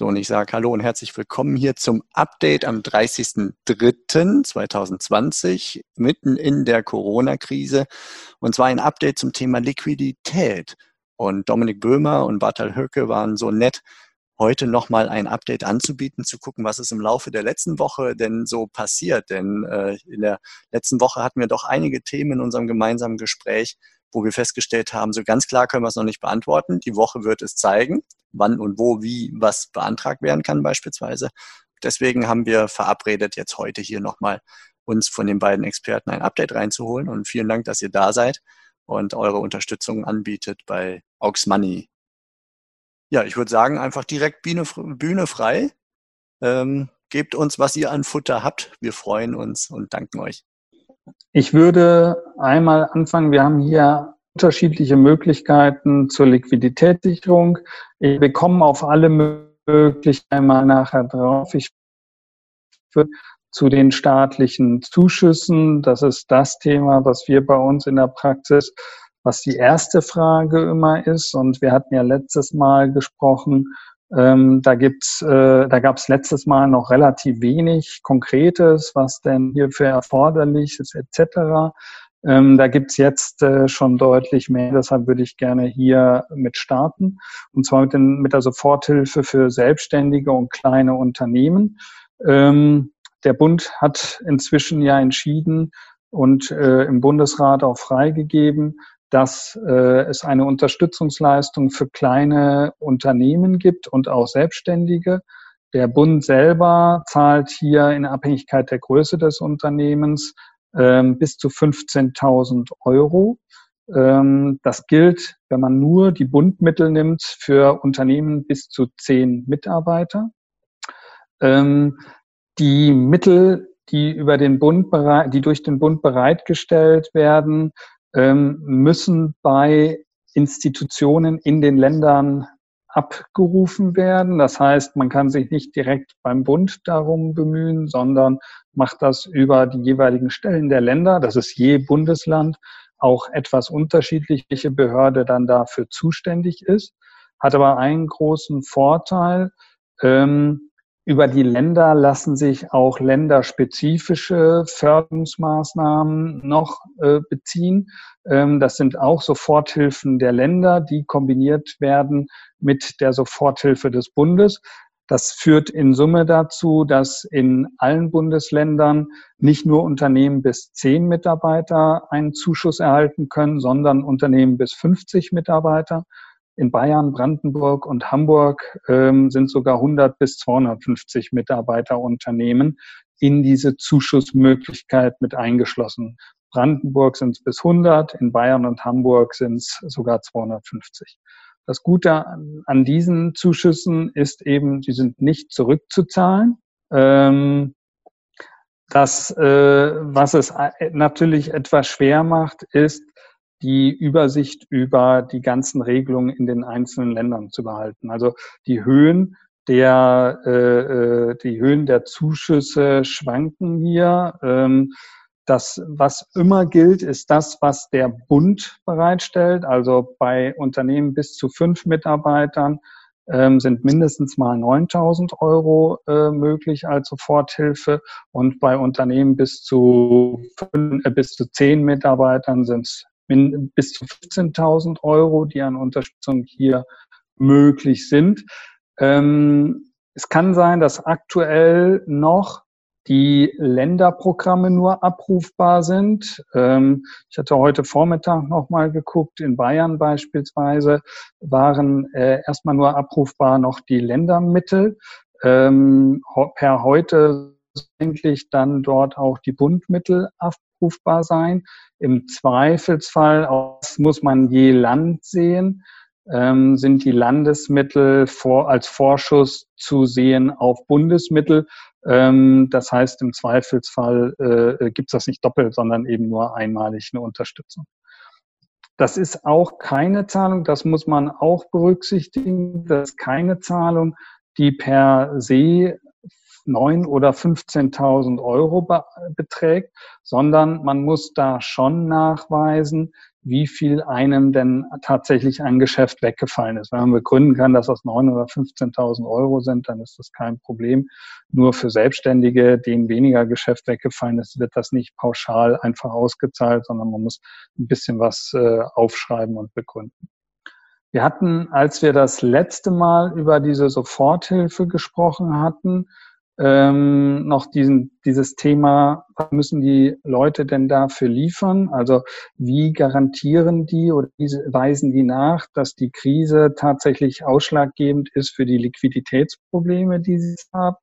So, und ich sage Hallo und herzlich willkommen hier zum Update am 30.03.2020, mitten in der Corona-Krise. Und zwar ein Update zum Thema Liquidität. Und Dominik Böhmer und Bartal Höcke waren so nett, heute nochmal ein Update anzubieten, zu gucken, was ist im Laufe der letzten Woche denn so passiert. Denn äh, in der letzten Woche hatten wir doch einige Themen in unserem gemeinsamen Gespräch, wo wir festgestellt haben, so ganz klar können wir es noch nicht beantworten. Die Woche wird es zeigen wann und wo, wie, was beantragt werden kann beispielsweise. Deswegen haben wir verabredet, jetzt heute hier nochmal uns von den beiden Experten ein Update reinzuholen. Und vielen Dank, dass ihr da seid und eure Unterstützung anbietet bei Aux Money. Ja, ich würde sagen, einfach direkt Bühne, Bühne frei. Ähm, gebt uns, was ihr an Futter habt. Wir freuen uns und danken euch. Ich würde einmal anfangen. Wir haben hier unterschiedliche Möglichkeiten zur Liquiditätssicherung. Ich bekomme auf alle möglichen einmal nachher drauf. Ich zu den staatlichen Zuschüssen. Das ist das Thema, was wir bei uns in der Praxis, was die erste Frage immer ist. Und wir hatten ja letztes Mal gesprochen, ähm, da gibt's, äh, da gab es letztes Mal noch relativ wenig Konkretes, was denn hierfür erforderlich ist, etc. Ähm, da gibt's jetzt äh, schon deutlich mehr, deshalb würde ich gerne hier mit starten. Und zwar mit, den, mit der Soforthilfe für Selbstständige und kleine Unternehmen. Ähm, der Bund hat inzwischen ja entschieden und äh, im Bundesrat auch freigegeben, dass äh, es eine Unterstützungsleistung für kleine Unternehmen gibt und auch Selbstständige. Der Bund selber zahlt hier in Abhängigkeit der Größe des Unternehmens ähm, bis zu 15.000 Euro. Ähm, das gilt, wenn man nur die Bundmittel nimmt, für Unternehmen bis zu zehn Mitarbeiter. Ähm, die Mittel, die über den Bund, die durch den Bund bereitgestellt werden, müssen bei Institutionen in den Ländern abgerufen werden. Das heißt, man kann sich nicht direkt beim Bund darum bemühen, sondern macht das über die jeweiligen Stellen der Länder. Das ist je Bundesland auch etwas unterschiedliche Behörde dann dafür zuständig ist. Hat aber einen großen Vorteil. Ähm, über die Länder lassen sich auch länderspezifische Förderungsmaßnahmen noch äh, beziehen. Ähm, das sind auch Soforthilfen der Länder, die kombiniert werden mit der Soforthilfe des Bundes. Das führt in Summe dazu, dass in allen Bundesländern nicht nur Unternehmen bis zehn Mitarbeiter einen Zuschuss erhalten können, sondern Unternehmen bis 50 Mitarbeiter. In Bayern, Brandenburg und Hamburg ähm, sind sogar 100 bis 250 Mitarbeiterunternehmen in diese Zuschussmöglichkeit mit eingeschlossen. Brandenburg sind es bis 100, in Bayern und Hamburg sind es sogar 250. Das Gute an diesen Zuschüssen ist eben, sie sind nicht zurückzuzahlen. Ähm, das, äh, was es natürlich etwas schwer macht, ist, die Übersicht über die ganzen Regelungen in den einzelnen Ländern zu behalten. Also die Höhen der, äh, äh die Höhen der Zuschüsse schwanken hier. Ähm, das, was immer gilt, ist das, was der Bund bereitstellt. Also bei Unternehmen bis zu fünf Mitarbeitern ähm, sind mindestens mal 9000 Euro äh, möglich als Soforthilfe und bei Unternehmen bis zu, fünf, äh, bis zu zehn Mitarbeitern sind es bis zu 15.000 Euro, die an Unterstützung hier möglich sind. Ähm, es kann sein, dass aktuell noch die Länderprogramme nur abrufbar sind. Ähm, ich hatte heute Vormittag nochmal geguckt, in Bayern beispielsweise waren äh, erstmal nur abrufbar noch die Ländermittel. Ähm, per heute eigentlich dann dort auch die Bundmittel abrufbar sein. Im Zweifelsfall muss man je Land sehen. ähm, sind die Landesmittel vor, als Vorschuss zu sehen auf Bundesmittel. Ähm, das heißt, im Zweifelsfall äh, gibt es das nicht doppelt, sondern eben nur einmalig eine Unterstützung. Das ist auch keine Zahlung, das muss man auch berücksichtigen. Das ist keine Zahlung, die per se 9 oder 15.000 Euro beträgt, sondern man muss da schon nachweisen, wie viel einem denn tatsächlich ein Geschäft weggefallen ist. Wenn man begründen kann, dass das 9 oder 15.000 Euro sind, dann ist das kein Problem. Nur für Selbstständige, denen weniger Geschäft weggefallen ist, wird das nicht pauschal einfach ausgezahlt, sondern man muss ein bisschen was äh, aufschreiben und begründen. Wir hatten, als wir das letzte Mal über diese Soforthilfe gesprochen hatten, ähm, noch diesen, dieses Thema, was müssen die Leute denn dafür liefern? Also wie garantieren die oder wie weisen die nach, dass die Krise tatsächlich ausschlaggebend ist für die Liquiditätsprobleme, die sie haben?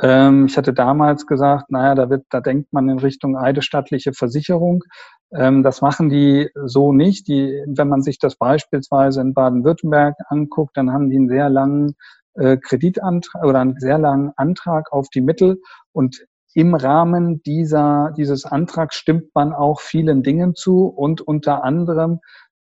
Ähm, ich hatte damals gesagt, naja, da wird, da denkt man in Richtung eidesstattliche Versicherung. Ähm, das machen die so nicht. Die, wenn man sich das beispielsweise in Baden-Württemberg anguckt, dann haben die einen sehr langen äh, Kreditantrag oder einen sehr langen Antrag auf die Mittel. Und im Rahmen dieser, dieses Antrags stimmt man auch vielen Dingen zu. Und unter anderem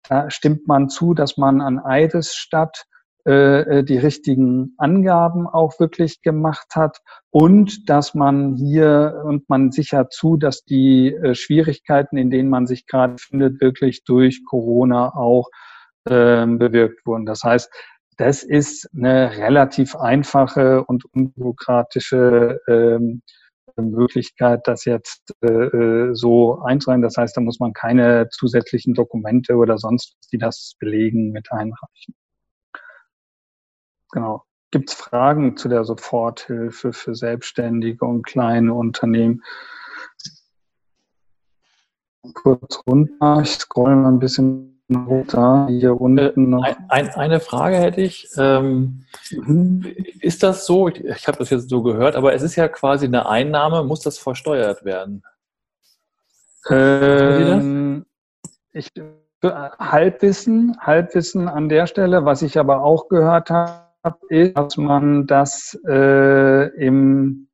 da stimmt man zu, dass man an Eidesstadt äh, äh, die richtigen Angaben auch wirklich gemacht hat. Und dass man hier und man sichert zu, dass die äh, Schwierigkeiten, in denen man sich gerade findet, wirklich durch Corona auch äh, bewirkt wurden. Das heißt, das ist eine relativ einfache und unbürokratische ähm, Möglichkeit, das jetzt äh, äh, so einzureihen. Das heißt, da muss man keine zusätzlichen Dokumente oder sonst, die das belegen, mit einreichen. Genau. Gibt es Fragen zu der Soforthilfe für Selbstständige und kleine Unternehmen? Kurz runter, ich scroll mal ein bisschen runter, hier unten noch. Ein, eine Frage hätte ich. Ähm, mhm. Ist das so, ich, ich habe das jetzt so gehört, aber es ist ja quasi eine Einnahme, muss das versteuert werden? Ähm, ich, Halbwissen, Halbwissen an der Stelle, was ich aber auch gehört habe, ist, dass man das äh, im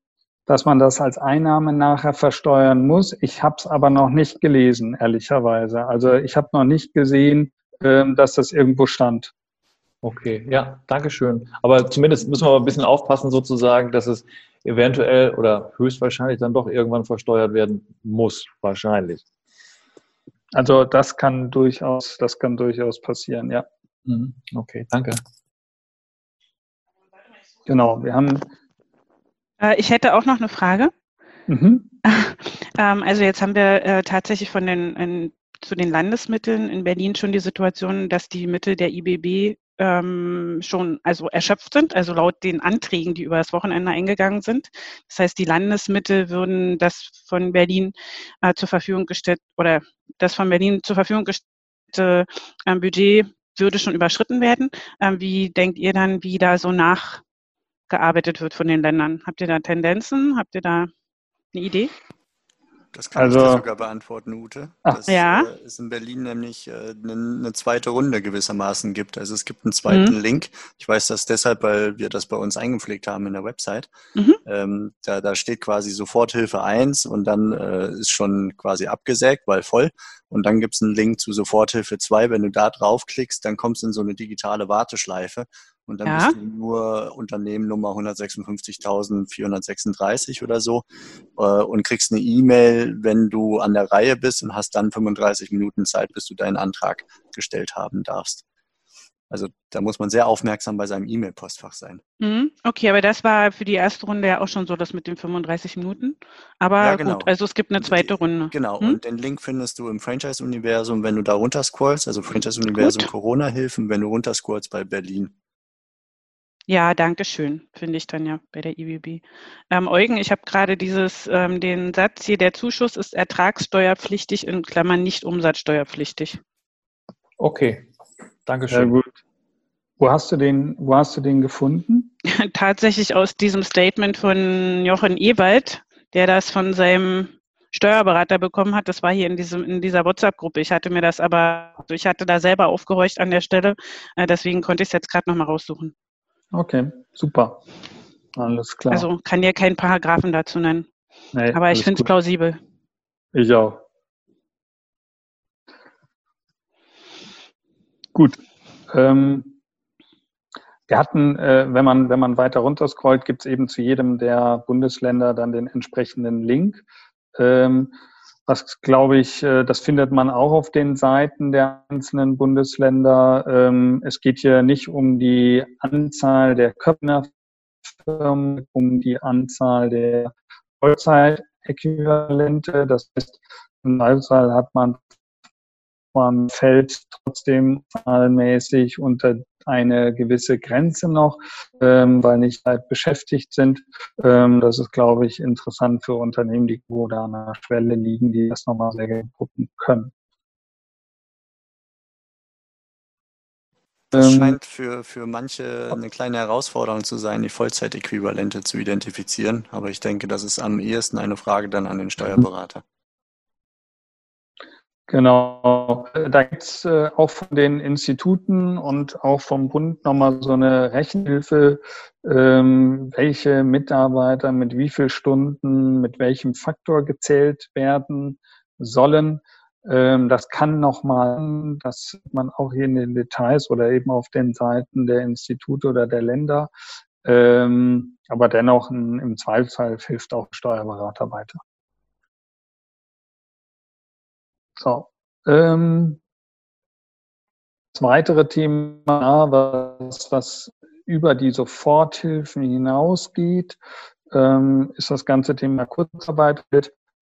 dass man das als Einnahme nachher versteuern muss. Ich habe es aber noch nicht gelesen, ehrlicherweise. Also ich habe noch nicht gesehen, ähm, dass das irgendwo stand. Okay, ja, danke schön. Aber zumindest müssen wir ein bisschen aufpassen, sozusagen, dass es eventuell oder höchstwahrscheinlich dann doch irgendwann versteuert werden muss, wahrscheinlich. Also das kann durchaus, das kann durchaus passieren, ja. Mhm. Okay, danke. Genau, wir haben ich hätte auch noch eine Frage. Mhm. Ähm, also jetzt haben wir äh, tatsächlich von den zu den Landesmitteln in Berlin schon die Situation, dass die Mittel der IBB ähm, schon also erschöpft sind, also laut den Anträgen, die über das Wochenende eingegangen sind. Das heißt, die Landesmittel würden das von Berlin äh, zur Verfügung gestellt oder das von Berlin zur Verfügung gestellte äh, Budget würde schon überschritten werden. Ähm, wie denkt ihr dann, wie da so nach gearbeitet wird von den Ländern. Habt ihr da Tendenzen? Habt ihr da eine Idee? Das kann also, ich dir sogar beantworten, Ute. Ach, ja. äh, es in Berlin nämlich äh, eine, eine, zweite Runde gewissermaßen gibt. Also es gibt einen zweiten mhm. Link. Ich weiß das deshalb, weil wir das bei uns eingepflegt haben in der Website. Mhm. Ähm, da, da steht quasi Soforthilfe 1 und dann äh, ist schon quasi abgesägt, weil voll. Und dann gibt es einen Link zu Soforthilfe 2. Wenn du da draufklickst, dann kommst du in so eine digitale Warteschleife und dann ja. bist du nur Unternehmen Nummer 156.436 oder so äh, und kriegst eine E-Mail, wenn du an der Reihe bist und hast dann 35 Minuten Zeit, bis du deinen Antrag gestellt haben darfst. Also da muss man sehr aufmerksam bei seinem E-Mail-Postfach sein. Mhm. Okay, aber das war für die erste Runde ja auch schon so, das mit den 35 Minuten. Aber ja, genau. gut, also es gibt eine zweite Runde. Genau, hm? und den Link findest du im Franchise-Universum, wenn du da runterscrollst, also Franchise-Universum Corona-Hilfen, wenn du runterscrollst bei Berlin. Ja, danke schön, finde ich dann ja bei der IWB. Ähm, Eugen, ich habe gerade dieses, ähm, den Satz hier, der Zuschuss ist ertragssteuerpflichtig, in Klammern nicht umsatzsteuerpflichtig. Okay, danke schön. Sehr gut. Wo hast du den, wo hast du den gefunden? Tatsächlich aus diesem Statement von Jochen Ewald, der das von seinem Steuerberater bekommen hat, das war hier in, diesem, in dieser WhatsApp-Gruppe. Ich hatte mir das aber, also ich hatte da selber aufgehorcht an der Stelle, äh, deswegen konnte ich es jetzt gerade nochmal raussuchen. Okay, super. Alles klar. Also kann dir keinen Paragraphen dazu nennen. Nee, aber ich finde es plausibel. Ich auch. Gut. Ähm, wir hatten, äh, wenn man, wenn man weiter runter scrollt, gibt es eben zu jedem der Bundesländer dann den entsprechenden Link. Ähm, was glaube ich, äh, das findet man auch auf den Seiten der einzelnen Bundesländer. Ähm, es geht hier nicht um die Anzahl der Köpner-Firmen, um die Anzahl der Vollzeitäquivalente. Das heißt, im Normalfall hat man man fällt trotzdem zahlenmäßig unter eine gewisse Grenze noch, ähm, weil nicht halt beschäftigt sind. Ähm, das ist, glaube ich, interessant für Unternehmen, die wo da an der Schwelle liegen, die das nochmal sehr gerne gucken können. Das ähm, scheint für, für manche eine kleine Herausforderung zu sein, die Vollzeitäquivalente zu identifizieren. Aber ich denke, das ist am ehesten eine Frage dann an den Steuerberater. Genau, da gibt es äh, auch von den Instituten und auch vom Bund nochmal so eine Rechenhilfe, ähm, welche Mitarbeiter mit wie viel Stunden, mit welchem Faktor gezählt werden sollen. Ähm, das kann nochmal, das man auch hier in den Details oder eben auf den Seiten der Institute oder der Länder. Ähm, aber dennoch im Zweifelsfall hilft auch Steuerberater weiter. So. Ähm, das weitere Thema, was, was über die Soforthilfen hinausgeht, ähm, ist das ganze Thema Kurzarbeit.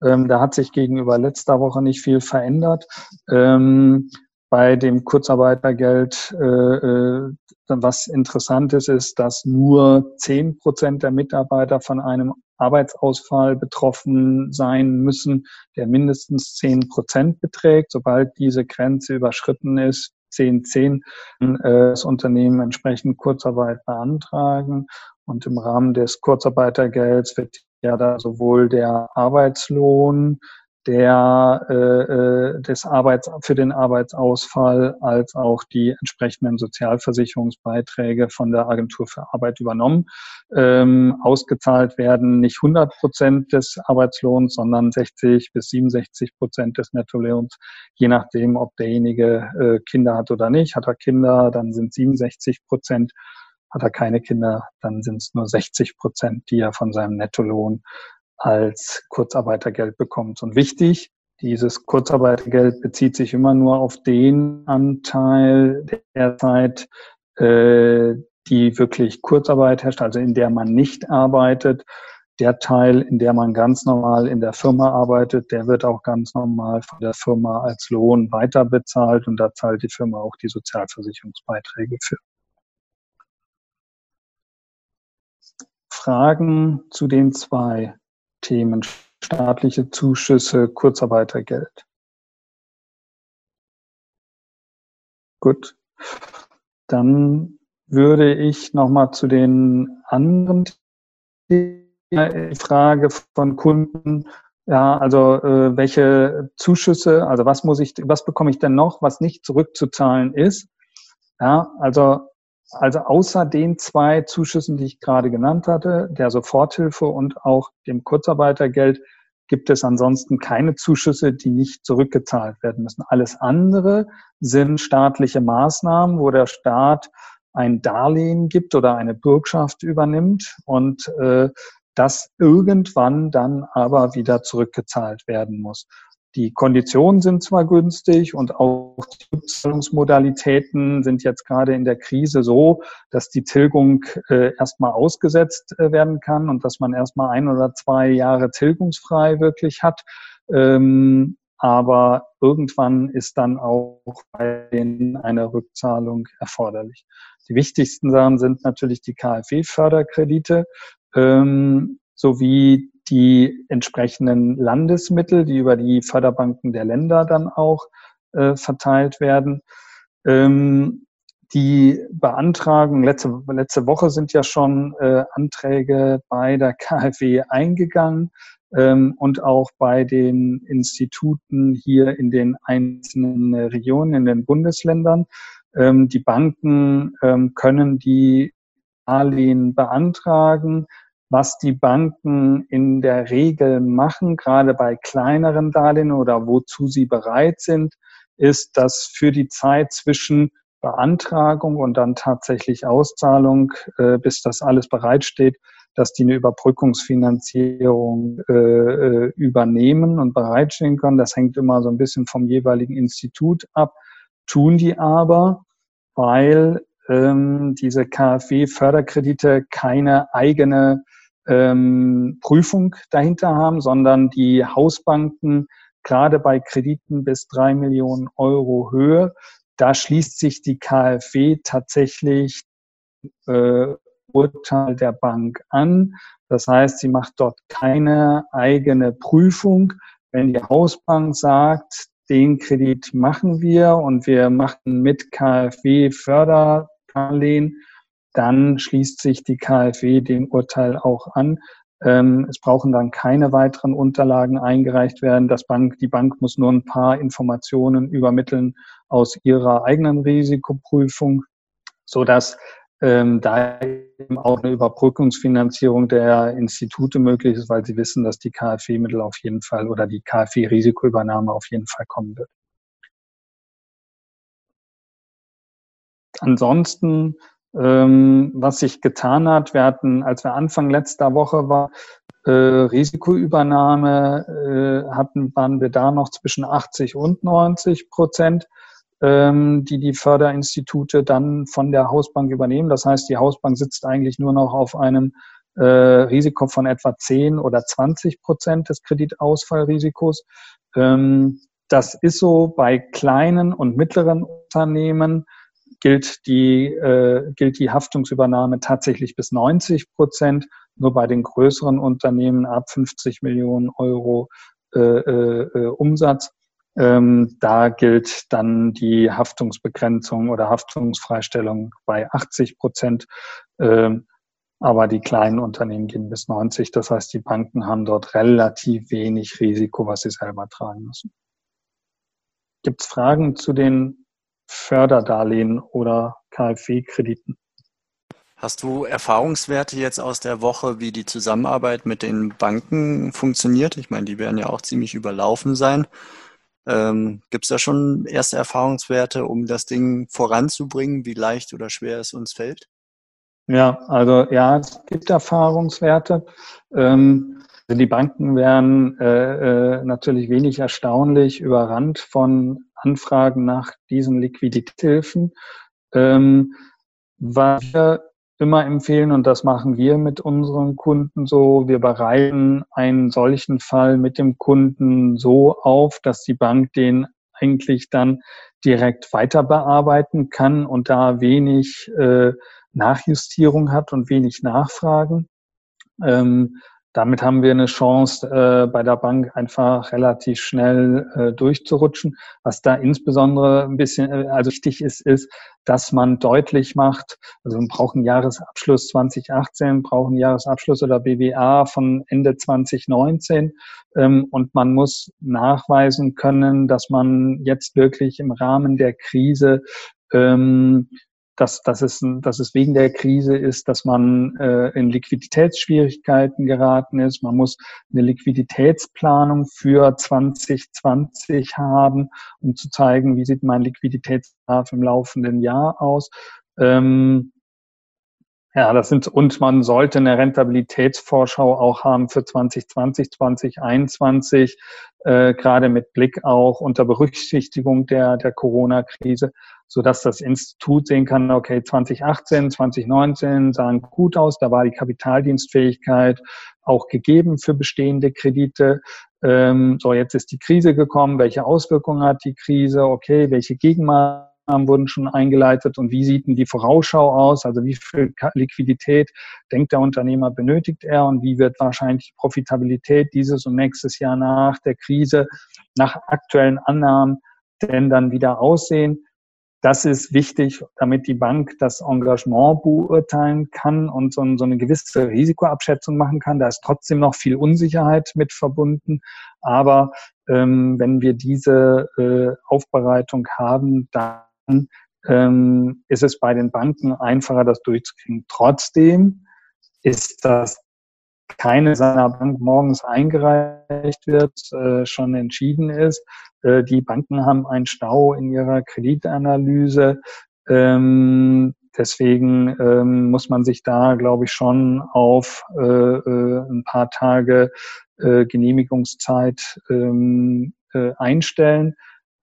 Ähm, da hat sich gegenüber letzter Woche nicht viel verändert. Ähm, bei dem Kurzarbeitergeld, äh, äh, was interessant ist, ist, dass nur zehn Prozent der Mitarbeiter von einem Arbeitsausfall betroffen sein müssen, der mindestens zehn Prozent beträgt. Sobald diese Grenze überschritten ist, 10, 10, äh, das Unternehmen entsprechend Kurzarbeit beantragen. Und im Rahmen des Kurzarbeitergelds wird ja da sowohl der Arbeitslohn der, äh, äh, des Arbeits, für den Arbeitsausfall als auch die entsprechenden Sozialversicherungsbeiträge von der Agentur für Arbeit übernommen. Ähm, ausgezahlt werden nicht 100 Prozent des Arbeitslohns, sondern 60 bis 67 Prozent des Nettolohns, je nachdem, ob derjenige äh, Kinder hat oder nicht. Hat er Kinder, dann sind 67 Prozent. Hat er keine Kinder, dann sind es nur 60 Prozent, die er von seinem Nettolohn als Kurzarbeitergeld bekommt. Und wichtig, dieses Kurzarbeitergeld bezieht sich immer nur auf den Anteil der Zeit, äh, die wirklich Kurzarbeit herrscht, also in der man nicht arbeitet. Der Teil, in der man ganz normal in der Firma arbeitet, der wird auch ganz normal von der Firma als Lohn weiter bezahlt und da zahlt die Firma auch die Sozialversicherungsbeiträge für. Fragen zu den zwei Themen, staatliche Zuschüsse, Kurzarbeitergeld. Gut, dann würde ich nochmal zu den anderen Themen, die Frage von Kunden, ja, also äh, welche Zuschüsse, also was muss ich, was bekomme ich denn noch, was nicht zurückzuzahlen ist? Ja, also also außer den zwei Zuschüssen, die ich gerade genannt hatte, der Soforthilfe und auch dem Kurzarbeitergeld, gibt es ansonsten keine Zuschüsse, die nicht zurückgezahlt werden müssen. Alles andere sind staatliche Maßnahmen, wo der Staat ein Darlehen gibt oder eine Bürgschaft übernimmt und äh, das irgendwann dann aber wieder zurückgezahlt werden muss. Die Konditionen sind zwar günstig und auch die Zahlungsmodalitäten sind jetzt gerade in der Krise so, dass die Tilgung äh, erstmal ausgesetzt äh, werden kann und dass man erstmal ein oder zwei Jahre tilgungsfrei wirklich hat. Ähm, aber irgendwann ist dann auch bei denen eine Rückzahlung erforderlich. Die wichtigsten Sachen sind natürlich die KfW-Förderkredite ähm, sowie die entsprechenden Landesmittel, die über die Förderbanken der Länder dann auch äh, verteilt werden. Ähm, die Beantragung, letzte, letzte Woche sind ja schon äh, Anträge bei der KfW eingegangen. ähm, und auch bei den Instituten hier in den einzelnen Regionen, in den Bundesländern. Ähm, die Banken ähm, können die Darlehen beantragen. Was die Banken in der Regel machen, gerade bei kleineren Darlehen oder wozu sie bereit sind, ist, dass für die Zeit zwischen Beantragung und dann tatsächlich Auszahlung, äh, bis das alles bereitsteht, dass die eine Überbrückungsfinanzierung äh, äh, übernehmen und bereitstehen können. Das hängt immer so ein bisschen vom jeweiligen Institut ab, tun die aber, weil ähm, diese KfW-Förderkredite keine eigene ähm, Prüfung dahinter haben, sondern die Hausbanken gerade bei Krediten bis drei Millionen Euro Höhe, da schließt sich die KfW tatsächlich äh, Urteil der Bank an. Das heißt, sie macht dort keine eigene Prüfung. Wenn die Hausbank sagt, den Kredit machen wir und wir machen mit KfW Förderdarlehen, dann schließt sich die KfW dem Urteil auch an. Ähm, es brauchen dann keine weiteren Unterlagen eingereicht werden. Das Bank, die Bank muss nur ein paar Informationen übermitteln aus ihrer eigenen Risikoprüfung, so dass ähm, da eben auch eine Überbrückungsfinanzierung der Institute möglich ist, weil sie wissen, dass die KfW-Mittel auf jeden Fall oder die KfW-Risikoübernahme auf jeden Fall kommen wird. Ansonsten, ähm, was sich getan hat, wir hatten, als wir Anfang letzter Woche war, äh, Risikoübernahme, äh, hatten, waren wir da noch zwischen 80 und 90 Prozent ähm, die die Förderinstitute dann von der Hausbank übernehmen. Das heißt, die Hausbank sitzt eigentlich nur noch auf einem äh, Risiko von etwa 10 oder 20 Prozent des Kreditausfallrisikos. Ähm, das ist so bei kleinen und mittleren Unternehmen gilt die, äh, gilt die Haftungsübernahme tatsächlich bis 90 Prozent. Nur bei den größeren Unternehmen ab 50 Millionen Euro äh, äh, äh Umsatz ähm, da gilt dann die Haftungsbegrenzung oder Haftungsfreistellung bei 80 Prozent. Ähm, aber die kleinen Unternehmen gehen bis 90. Das heißt, die Banken haben dort relativ wenig Risiko, was sie selber tragen müssen. Gibt es Fragen zu den Förderdarlehen oder KfW-Krediten? Hast du Erfahrungswerte jetzt aus der Woche, wie die Zusammenarbeit mit den Banken funktioniert? Ich meine, die werden ja auch ziemlich überlaufen sein. Ähm, Gibt es da schon erste Erfahrungswerte, um das Ding voranzubringen, wie leicht oder schwer es uns fällt? Ja, also ja, es gibt Erfahrungswerte. Ähm, die Banken werden äh, äh, natürlich wenig erstaunlich überrannt von Anfragen nach diesen Liquiditätshilfen. Ähm, was wir immer empfehlen und das machen wir mit unseren Kunden so. Wir bereiten einen solchen Fall mit dem Kunden so auf, dass die Bank den eigentlich dann direkt weiter bearbeiten kann und da wenig äh, Nachjustierung hat und wenig Nachfragen. Ähm, damit haben wir eine Chance, äh, bei der Bank einfach relativ schnell äh, durchzurutschen. Was da insbesondere ein bisschen, äh, also wichtig ist, ist, dass man deutlich macht, also man braucht einen Jahresabschluss 2018, braucht einen Jahresabschluss oder BWA von Ende 2019 ähm, und man muss nachweisen können, dass man jetzt wirklich im Rahmen der Krise ähm, dass, dass, es, dass es wegen der Krise ist, dass man äh, in Liquiditätsschwierigkeiten geraten ist. Man muss eine Liquiditätsplanung für 2020 haben, um zu zeigen, wie sieht mein Liquiditätsbedarf im laufenden Jahr aus. Ähm, ja, das sind, und man sollte eine Rentabilitätsvorschau auch haben für 2020, 2021, äh, gerade mit Blick auch unter Berücksichtigung der, der Corona-Krise, so dass das Institut sehen kann, okay, 2018, 2019 sahen gut aus, da war die Kapitaldienstfähigkeit auch gegeben für bestehende Kredite. Ähm, so, jetzt ist die Krise gekommen, welche Auswirkungen hat die Krise, okay, welche Gegenmaßnahmen wurden schon eingeleitet und wie sieht denn die Vorausschau aus? Also wie viel Liquidität denkt der Unternehmer benötigt er und wie wird wahrscheinlich Profitabilität dieses und nächstes Jahr nach der Krise nach aktuellen Annahmen denn dann wieder aussehen? das ist wichtig, damit die Bank das Engagement beurteilen kann und so, so, eine gewisse Risikoabschätzung machen kann. Da ist trotzdem noch viel Unsicherheit mit verbunden. Aber ähm, wenn wir diese äh, Aufbereitung haben, dann ähm, ist es bei den Banken einfacher, das durchzukriegen. Trotzdem ist das keine seiner Bank morgens eingereicht wird, äh, schon entschieden ist. Äh, die Banken haben einen Stau in ihrer Kreditanalyse. Ähm, deswegen ähm, muss man sich da, glaube ich, schon auf äh, äh ein paar Tage äh, Genehmigungszeit ähm, äh, einstellen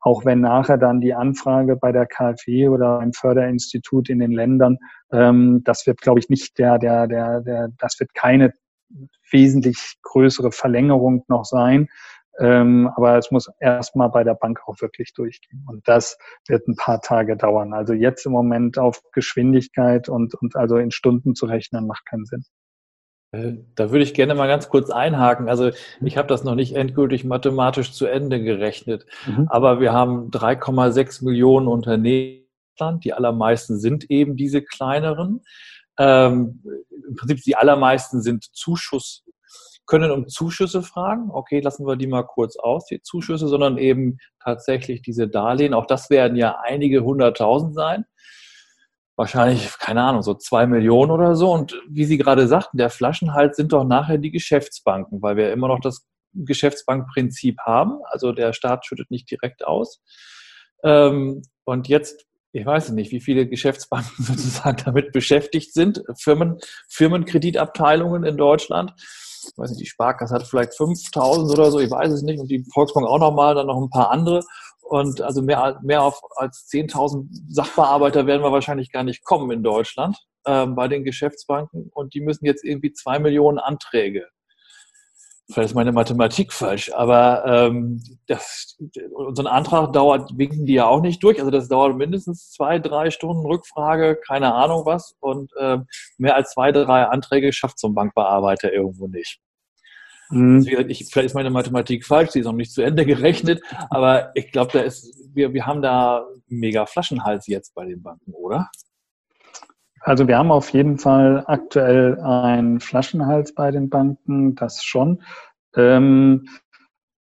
auch wenn nachher dann die Anfrage bei der KfW oder beim Förderinstitut in den Ländern, ähm, das wird, glaube ich, nicht der, der, der, der, das wird keine wesentlich größere Verlängerung noch sein. Ähm, aber es muss erstmal bei der Bank auch wirklich durchgehen. Und das wird ein paar Tage dauern. Also jetzt im Moment auf Geschwindigkeit und, und also in Stunden zu rechnen, macht keinen Sinn. Äh, da würde ich gerne mal ganz kurz einhaken. Also mhm. ich habe das noch nicht endgültig mathematisch zu Ende gerechnet, mhm. aber wir haben 3,6 Millionen Unternehmen. Die allermeisten sind eben diese kleineren. Ähm, Im Prinzip die allermeisten sind Zuschuss, können um Zuschüsse fragen. Okay, lassen wir die mal kurz aus, die Zuschüsse, sondern eben tatsächlich diese Darlehen. Auch das werden ja einige hunderttausend sein. Wahrscheinlich, keine Ahnung, so zwei Millionen oder so. Und wie Sie gerade sagten, der Flaschenhals sind doch nachher die Geschäftsbanken, weil wir immer noch das Geschäftsbankprinzip haben. Also der Staat schüttet nicht direkt aus. Ähm, und jetzt ich weiß nicht, wie viele Geschäftsbanken sozusagen damit beschäftigt sind, Firmen, Firmenkreditabteilungen in Deutschland. Ich weiß nicht, die Sparkasse hat vielleicht 5000 oder so, ich weiß es nicht, und die Volksbank auch nochmal, dann noch ein paar andere. Und also mehr, mehr auf, als 10.000 Sachbearbeiter werden wir wahrscheinlich gar nicht kommen in Deutschland äh, bei den Geschäftsbanken. Und die müssen jetzt irgendwie zwei Millionen Anträge vielleicht ist meine Mathematik falsch, aber ähm, das, so ein Antrag dauert, winken die ja auch nicht durch. Also das dauert mindestens zwei, drei Stunden Rückfrage, keine Ahnung was. Und äh, mehr als zwei, drei Anträge schafft so ein Bankbearbeiter irgendwo nicht. Mhm. Also, ich, vielleicht ist meine Mathematik falsch, sie ist noch nicht zu Ende gerechnet, aber ich glaube, da ist, wir, wir haben da mega Flaschenhals jetzt bei den Banken, oder? Also wir haben auf jeden Fall aktuell einen Flaschenhals bei den Banken, das schon. Ähm,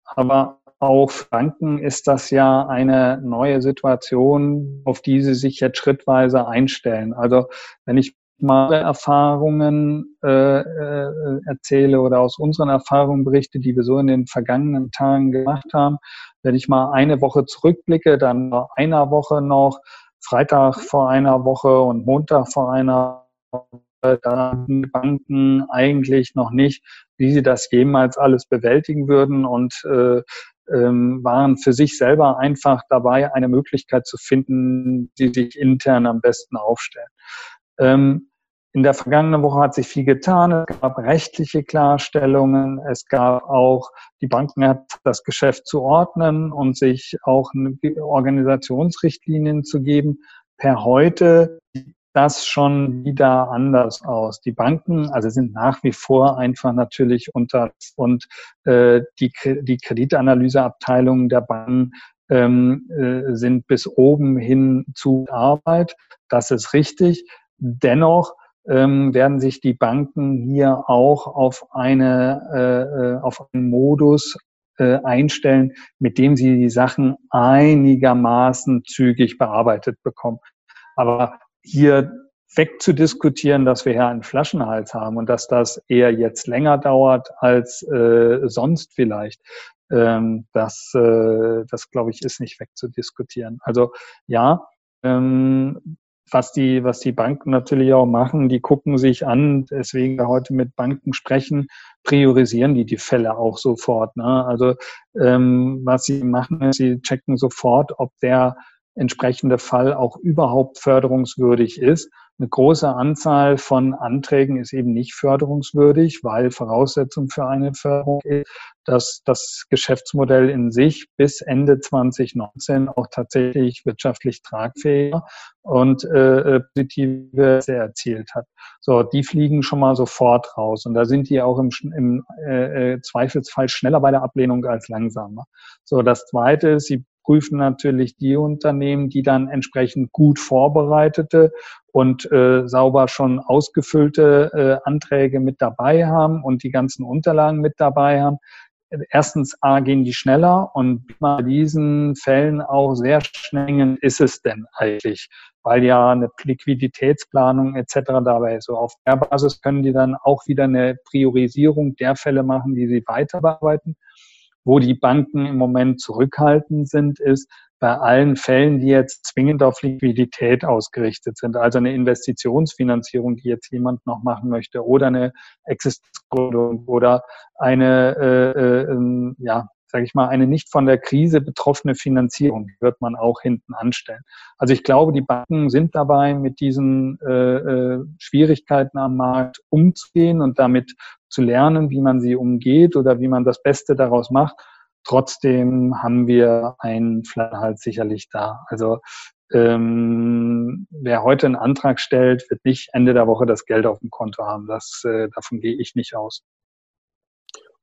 aber auch Banken ist das ja eine neue Situation, auf die sie sich jetzt schrittweise einstellen. Also wenn ich mal Erfahrungen äh, äh, erzähle oder aus unseren Erfahrungen berichte, die wir so in den vergangenen Tagen gemacht haben, wenn ich mal eine Woche zurückblicke, dann einer Woche noch Freitag vor einer Woche und Montag vor einer Woche, da die Banken eigentlich noch nicht, wie sie das jemals alles bewältigen würden und äh, ähm, waren für sich selber einfach dabei, eine Möglichkeit zu finden, die sich intern am besten aufstellen. Ähm, in der vergangenen Woche hat sich viel getan. Es gab rechtliche Klarstellungen. Es gab auch, die Banken hat das Geschäft zu ordnen und sich auch Organisationsrichtlinien zu geben. Per heute sieht das schon wieder anders aus. Die Banken, also sind nach wie vor einfach natürlich unter und äh, die, die Kreditanalyseabteilungen der Banken ähm, äh, sind bis oben hin zu Arbeit. Das ist richtig. Dennoch ähm, werden sich die Banken hier auch auf eine äh, äh, auf einen Modus äh, einstellen, mit dem sie die Sachen einigermaßen zügig bearbeitet bekommen. Aber hier wegzudiskutieren, dass wir hier einen Flaschenhals haben und dass das eher jetzt länger dauert als äh, sonst vielleicht, ähm, das, äh, das glaube ich, ist nicht wegzudiskutieren. Also ja, ähm, was die, was die Banken natürlich auch machen, die gucken sich an, deswegen wir heute mit Banken sprechen, priorisieren die die Fälle auch sofort. Ne? Also ähm, was sie machen, sie checken sofort, ob der entsprechende Fall auch überhaupt förderungswürdig ist eine große Anzahl von Anträgen ist eben nicht förderungswürdig, weil Voraussetzung für eine Förderung ist, dass das Geschäftsmodell in sich bis Ende 2019 auch tatsächlich wirtschaftlich tragfähig und äh, äh positive erzielt hat. So, die fliegen schon mal sofort raus und da sind die auch im, im äh, äh, Zweifelsfall schneller bei der Ablehnung als langsamer. So, das Zweite ist, sie prüfen natürlich die Unternehmen, die dann entsprechend gut vorbereitete und äh, sauber schon ausgefüllte äh, Anträge mit dabei haben und die ganzen Unterlagen mit dabei haben. Erstens A, gehen die schneller und bei diesen Fällen auch sehr schnell ist es denn eigentlich, weil ja eine Liquiditätsplanung etc. dabei ist. So auf der Basis können die dann auch wieder eine Priorisierung der Fälle machen, die sie weiter bearbeiten. Wo die Banken im Moment zurückhaltend sind, ist bei allen Fällen, die jetzt zwingend auf Liquidität ausgerichtet sind, also eine Investitionsfinanzierung, die jetzt jemand noch machen möchte, oder eine Existenzgründung oder eine, äh, äh, ja, sage ich mal, eine nicht von der Krise betroffene Finanzierung wird man auch hinten anstellen. Also ich glaube, die Banken sind dabei, mit diesen äh, äh, Schwierigkeiten am Markt umzugehen und damit zu lernen, wie man sie umgeht oder wie man das Beste daraus macht. Trotzdem haben wir einen Flaschenhals sicherlich da. Also ähm, wer heute einen Antrag stellt, wird nicht Ende der Woche das Geld auf dem Konto haben. Das, äh, davon gehe ich nicht aus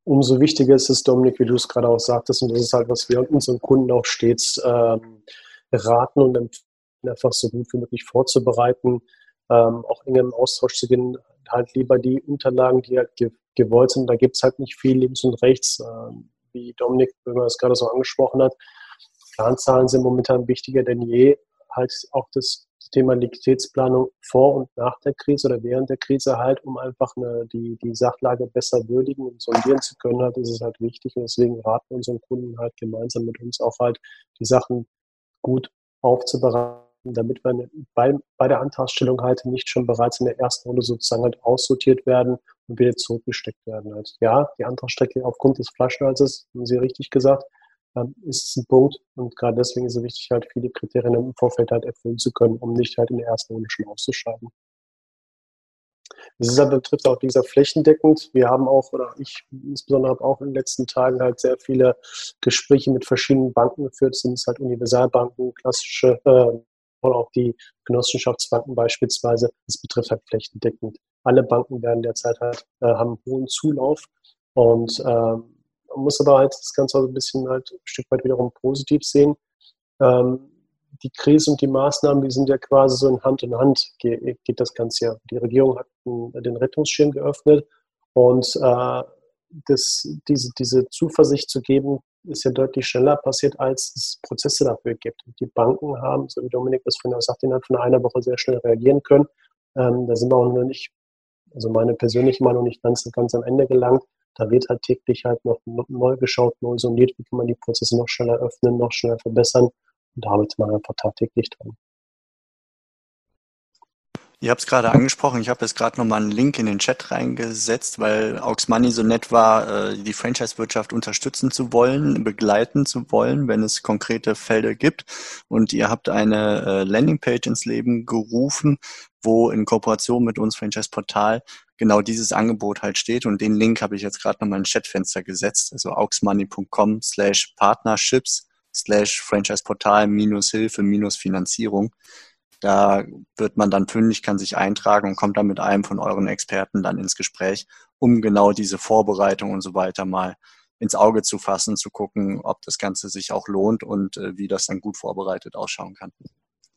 umso wichtiger ist es, Dominik, wie du es gerade auch sagtest, und das ist halt, was wir unseren Kunden auch stets ähm, raten und empfehlen, einfach so gut wie möglich vorzubereiten, ähm, auch eng im Austausch zu gehen, halt lieber die Unterlagen, die halt ge gewollt sind. Da gibt es halt nicht viel links und rechts, ähm, wie Dominik, man es gerade so angesprochen hat. Planzahlen sind momentan wichtiger denn je. Halt auch das Thema Liquiditätsplanung vor und nach der Krise oder während der Krise halt, um einfach eine, die, die Sachlage besser würdigen und sondieren zu können, halt, ist es halt wichtig. Und deswegen raten wir unseren Kunden halt gemeinsam mit uns auch halt, die Sachen gut aufzubereiten, damit wir bei, bei der Antragsstellung halt nicht schon bereits in der ersten Runde sozusagen halt aussortiert werden und wieder zurückgesteckt werden. Halt. Ja, die Antragsstrecke aufgrund des Flaschenhalses, haben Sie richtig gesagt, ähm, ist ein Punkt. Und gerade deswegen ist es wichtig, halt viele Kriterien im Vorfeld halt erfüllen zu können, um nicht halt in der ersten Runde schon auszuscheiden. Das ist betrifft auch dieser flächendeckend. Wir haben auch, oder ich insbesondere habe auch in den letzten Tagen halt sehr viele Gespräche mit verschiedenen Banken geführt. Sind es halt Universalbanken, klassische äh, auch die Genossenschaftsbanken beispielsweise. Das betrifft halt flächendeckend. Alle Banken werden derzeit halt, äh, haben hohen Zulauf und ähm, man muss aber halt das Ganze also ein bisschen halt ein Stück weit wiederum positiv sehen. Ähm, die Krise und die Maßnahmen, die sind ja quasi so in Hand in Hand geht, geht das Ganze ja. Die Regierung hat den Rettungsschirm geöffnet und äh, das, diese, diese Zuversicht zu geben, ist ja deutlich schneller passiert, als es Prozesse dafür gibt. Die Banken haben, so wie Dominik das vorhin auch sagt, innerhalb von einer Woche sehr schnell reagieren können. Ähm, da sind wir auch noch nicht, also meine persönliche Meinung nicht ganz, ganz am Ende gelangt. Da wird halt täglich halt noch neu geschaut, neu sondiert, wie kann man die Prozesse noch schneller öffnen, noch schneller verbessern. Und da arbeitet man einfach tagtäglich dran. Ihr habt es gerade angesprochen, ich habe jetzt gerade nochmal einen Link in den Chat reingesetzt, weil Aux Money so nett war, äh, die Franchise-Wirtschaft unterstützen zu wollen, begleiten zu wollen, wenn es konkrete Felder gibt. Und ihr habt eine äh, Landingpage ins Leben gerufen, wo in Kooperation mit uns Franchise Portal genau dieses Angebot halt steht. Und den Link habe ich jetzt gerade nochmal in Chatfenster gesetzt, also auxmoney.com slash partnerships slash Franchise Portal minus Hilfe minus Finanzierung. Da wird man dann fündig, kann sich eintragen und kommt dann mit einem von euren Experten dann ins Gespräch, um genau diese Vorbereitung und so weiter mal ins Auge zu fassen, zu gucken, ob das Ganze sich auch lohnt und äh, wie das dann gut vorbereitet ausschauen kann.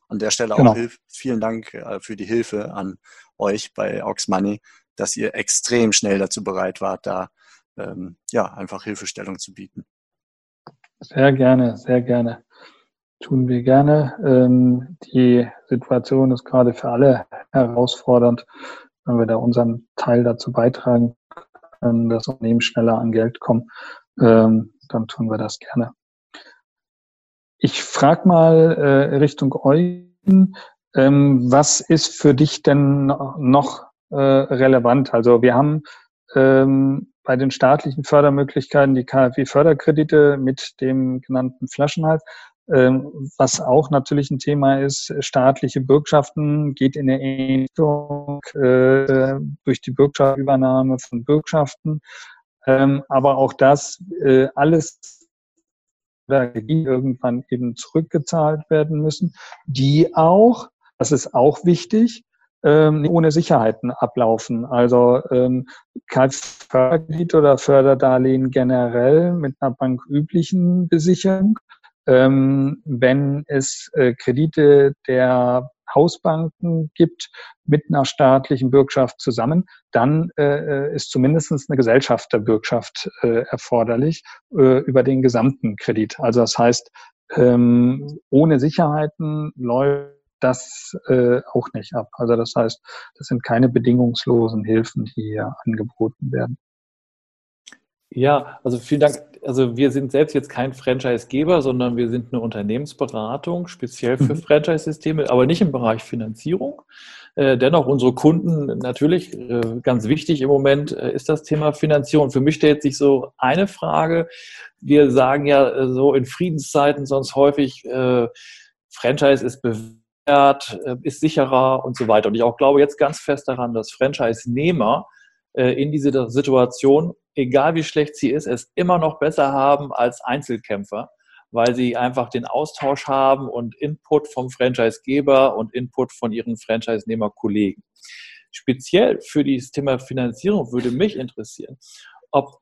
An der Stelle genau. auch Hilf vielen Dank äh, für die Hilfe an euch bei Aux Money, dass ihr extrem schnell dazu bereit wart, da ähm, ja einfach Hilfestellung zu bieten. Sehr gerne, sehr gerne tun wir gerne. Ähm, die Situation ist gerade für alle herausfordernd. Wenn wir da unseren Teil dazu beitragen können, dass Unternehmen schneller an Geld kommen, ähm, dann tun wir das gerne. Ich frage mal äh, Richtung Eugen, ähm, was ist für dich denn noch äh, relevant? Also wir haben ähm, bei den staatlichen Fördermöglichkeiten die KfW-Förderkredite mit dem genannten Flaschenhals. Ähm, was auch natürlich ein Thema ist, staatliche Bürgschaften geht in der Richtung äh, durch die Bürgschaftsübernahme von Bürgschaften. Ähm, aber auch das äh, alles die irgendwann eben zurückgezahlt werden müssen, die auch, das ist auch wichtig, ähm, ohne Sicherheiten ablaufen. Also kein Förderkredit oder Förderdarlehen generell mit einer banküblichen Besicherung wenn es äh, Kredite der Hausbanken gibt mit einer staatlichen Bürgschaft zusammen, dann äh, ist zumindest eine Gesellschafterbürgschaft äh, erforderlich äh, über den gesamten Kredit. Also das heißt, ähm, ohne Sicherheiten läuft das äh, auch nicht ab. Also das heißt, das sind keine bedingungslosen Hilfen, die hier angeboten werden. Ja, also vielen Dank. Also wir sind selbst jetzt kein Franchise-Geber, sondern wir sind eine Unternehmensberatung, speziell für mhm. Franchise-Systeme, aber nicht im Bereich Finanzierung. Äh, dennoch unsere Kunden natürlich äh, ganz wichtig im Moment äh, ist das Thema Finanzierung. Für mich stellt sich so eine Frage. Wir sagen ja so in Friedenszeiten sonst häufig, Franchise ist bewährt, ist sicherer und so weiter. Und ich auch glaube jetzt ganz fest daran, dass Franchise-Nehmer in diese Situation egal wie schlecht sie ist, es immer noch besser haben als Einzelkämpfer, weil sie einfach den Austausch haben und Input vom Franchisegeber und Input von ihren Franchise-Nehmer-Kollegen. Speziell für das Thema Finanzierung würde mich interessieren, ob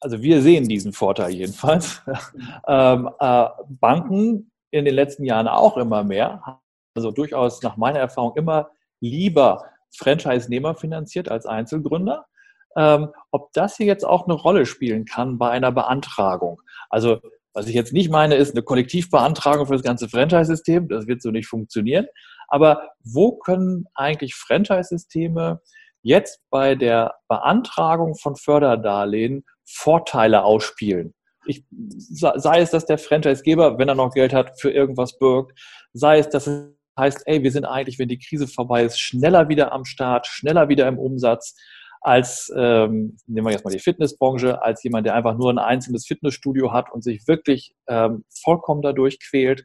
also wir sehen diesen Vorteil jedenfalls. ähm, äh, Banken in den letzten Jahren auch immer mehr, also durchaus nach meiner Erfahrung immer lieber Franchise-Nehmer finanziert als Einzelgründer ähm, ob das hier jetzt auch eine Rolle spielen kann bei einer Beantragung. Also was ich jetzt nicht meine, ist eine Kollektivbeantragung für das ganze Franchise-System. Das wird so nicht funktionieren. Aber wo können eigentlich Franchise-Systeme jetzt bei der Beantragung von Förderdarlehen Vorteile ausspielen? Ich, sei es, dass der Franchise-Geber, wenn er noch Geld hat, für irgendwas birgt, sei es, dass es heißt, ey, wir sind eigentlich, wenn die Krise vorbei ist, schneller wieder am Start, schneller wieder im Umsatz als, ähm, nehmen wir jetzt mal die Fitnessbranche, als jemand, der einfach nur ein einzelnes Fitnessstudio hat und sich wirklich ähm, vollkommen dadurch quält,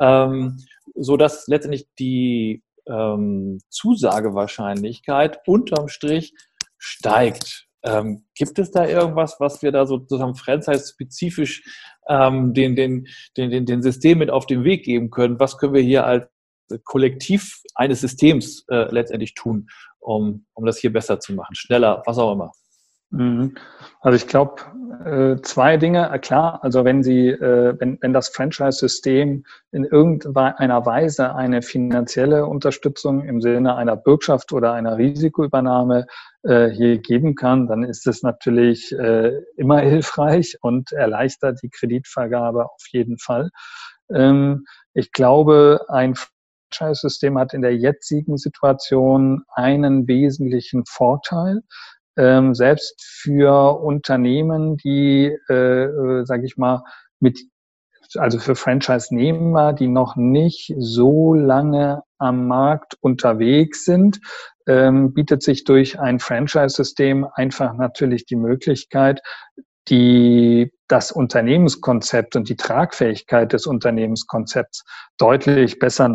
ähm, so dass letztendlich die ähm, Zusagewahrscheinlichkeit unterm Strich steigt. Ähm, gibt es da irgendwas, was wir da sozusagen franchise-spezifisch ähm, den, den, den, den, den System mit auf den Weg geben können? Was können wir hier als Kollektiv eines Systems äh, letztendlich tun, um, um das hier besser zu machen, schneller, was auch immer. Mhm. Also ich glaube, äh, zwei Dinge, äh, klar, also wenn Sie, äh, wenn, wenn das Franchise-System in irgendeiner Weise eine finanzielle Unterstützung im Sinne einer Bürgschaft oder einer Risikoübernahme hier geben kann, dann ist es natürlich immer hilfreich und erleichtert die Kreditvergabe auf jeden Fall. Ähm, ich glaube, ein Franchise-System hat in der jetzigen Situation einen wesentlichen Vorteil. Ähm, selbst für Unternehmen, die, äh, äh, sage ich mal, mit also für Franchise-Nehmer, die noch nicht so lange am Markt unterwegs sind, ähm, bietet sich durch ein Franchise-System einfach natürlich die Möglichkeit, die, das Unternehmenskonzept und die Tragfähigkeit des Unternehmenskonzepts deutlich besser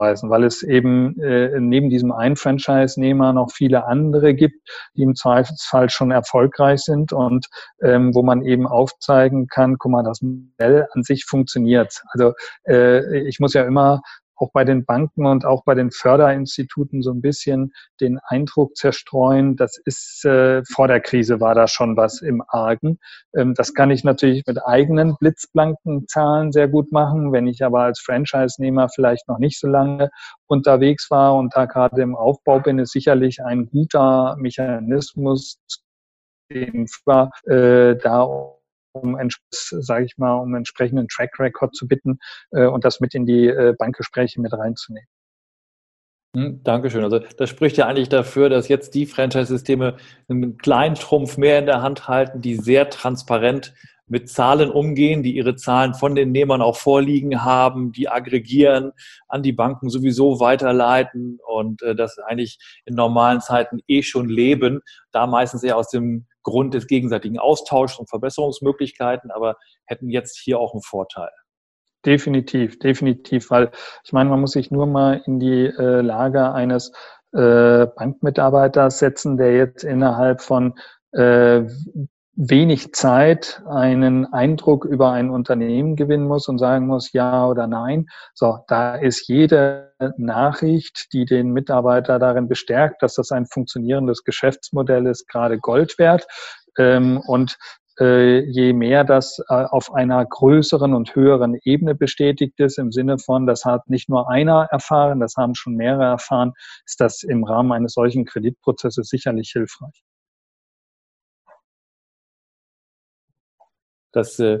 nach weil es eben äh, neben diesem einen Franchise-Nehmer noch viele andere gibt, die im Zweifelsfall schon erfolgreich sind und ähm, wo man eben aufzeigen kann, guck mal, das Modell an sich funktioniert. Also äh, ich muss ja immer auch bei den Banken und auch bei den Förderinstituten so ein bisschen den Eindruck zerstreuen, das ist äh, vor der Krise war da schon was im Argen. Ähm, das kann ich natürlich mit eigenen blitzblanken Zahlen sehr gut machen. Wenn ich aber als Franchise-Nehmer vielleicht noch nicht so lange unterwegs war und da gerade im Aufbau bin, ist sicherlich ein guter Mechanismus, den äh, da um, sage ich mal, um entsprechenden Track Record zu bitten äh, und das mit in die äh, Bankgespräche mit reinzunehmen. Hm, Dankeschön. Also das spricht ja eigentlich dafür, dass jetzt die Franchise-Systeme einen kleinen Trumpf mehr in der Hand halten, die sehr transparent mit Zahlen umgehen, die ihre Zahlen von den Nehmern auch vorliegen haben, die aggregieren, an die Banken sowieso weiterleiten und äh, das eigentlich in normalen Zeiten eh schon leben, da meistens eher aus dem Grund des gegenseitigen Austauschs und Verbesserungsmöglichkeiten, aber hätten jetzt hier auch einen Vorteil. Definitiv, definitiv, weil ich meine, man muss sich nur mal in die äh, Lage eines äh, Bankmitarbeiters setzen, der jetzt innerhalb von äh, wenig Zeit einen Eindruck über ein Unternehmen gewinnen muss und sagen muss, ja oder nein. So, da ist jede Nachricht, die den Mitarbeiter darin bestärkt, dass das ein funktionierendes Geschäftsmodell ist, gerade Gold wert. Ähm, und äh, je mehr das äh, auf einer größeren und höheren Ebene bestätigt ist, im Sinne von, das hat nicht nur einer erfahren, das haben schon mehrere erfahren, ist das im Rahmen eines solchen Kreditprozesses sicherlich hilfreich. Das, äh,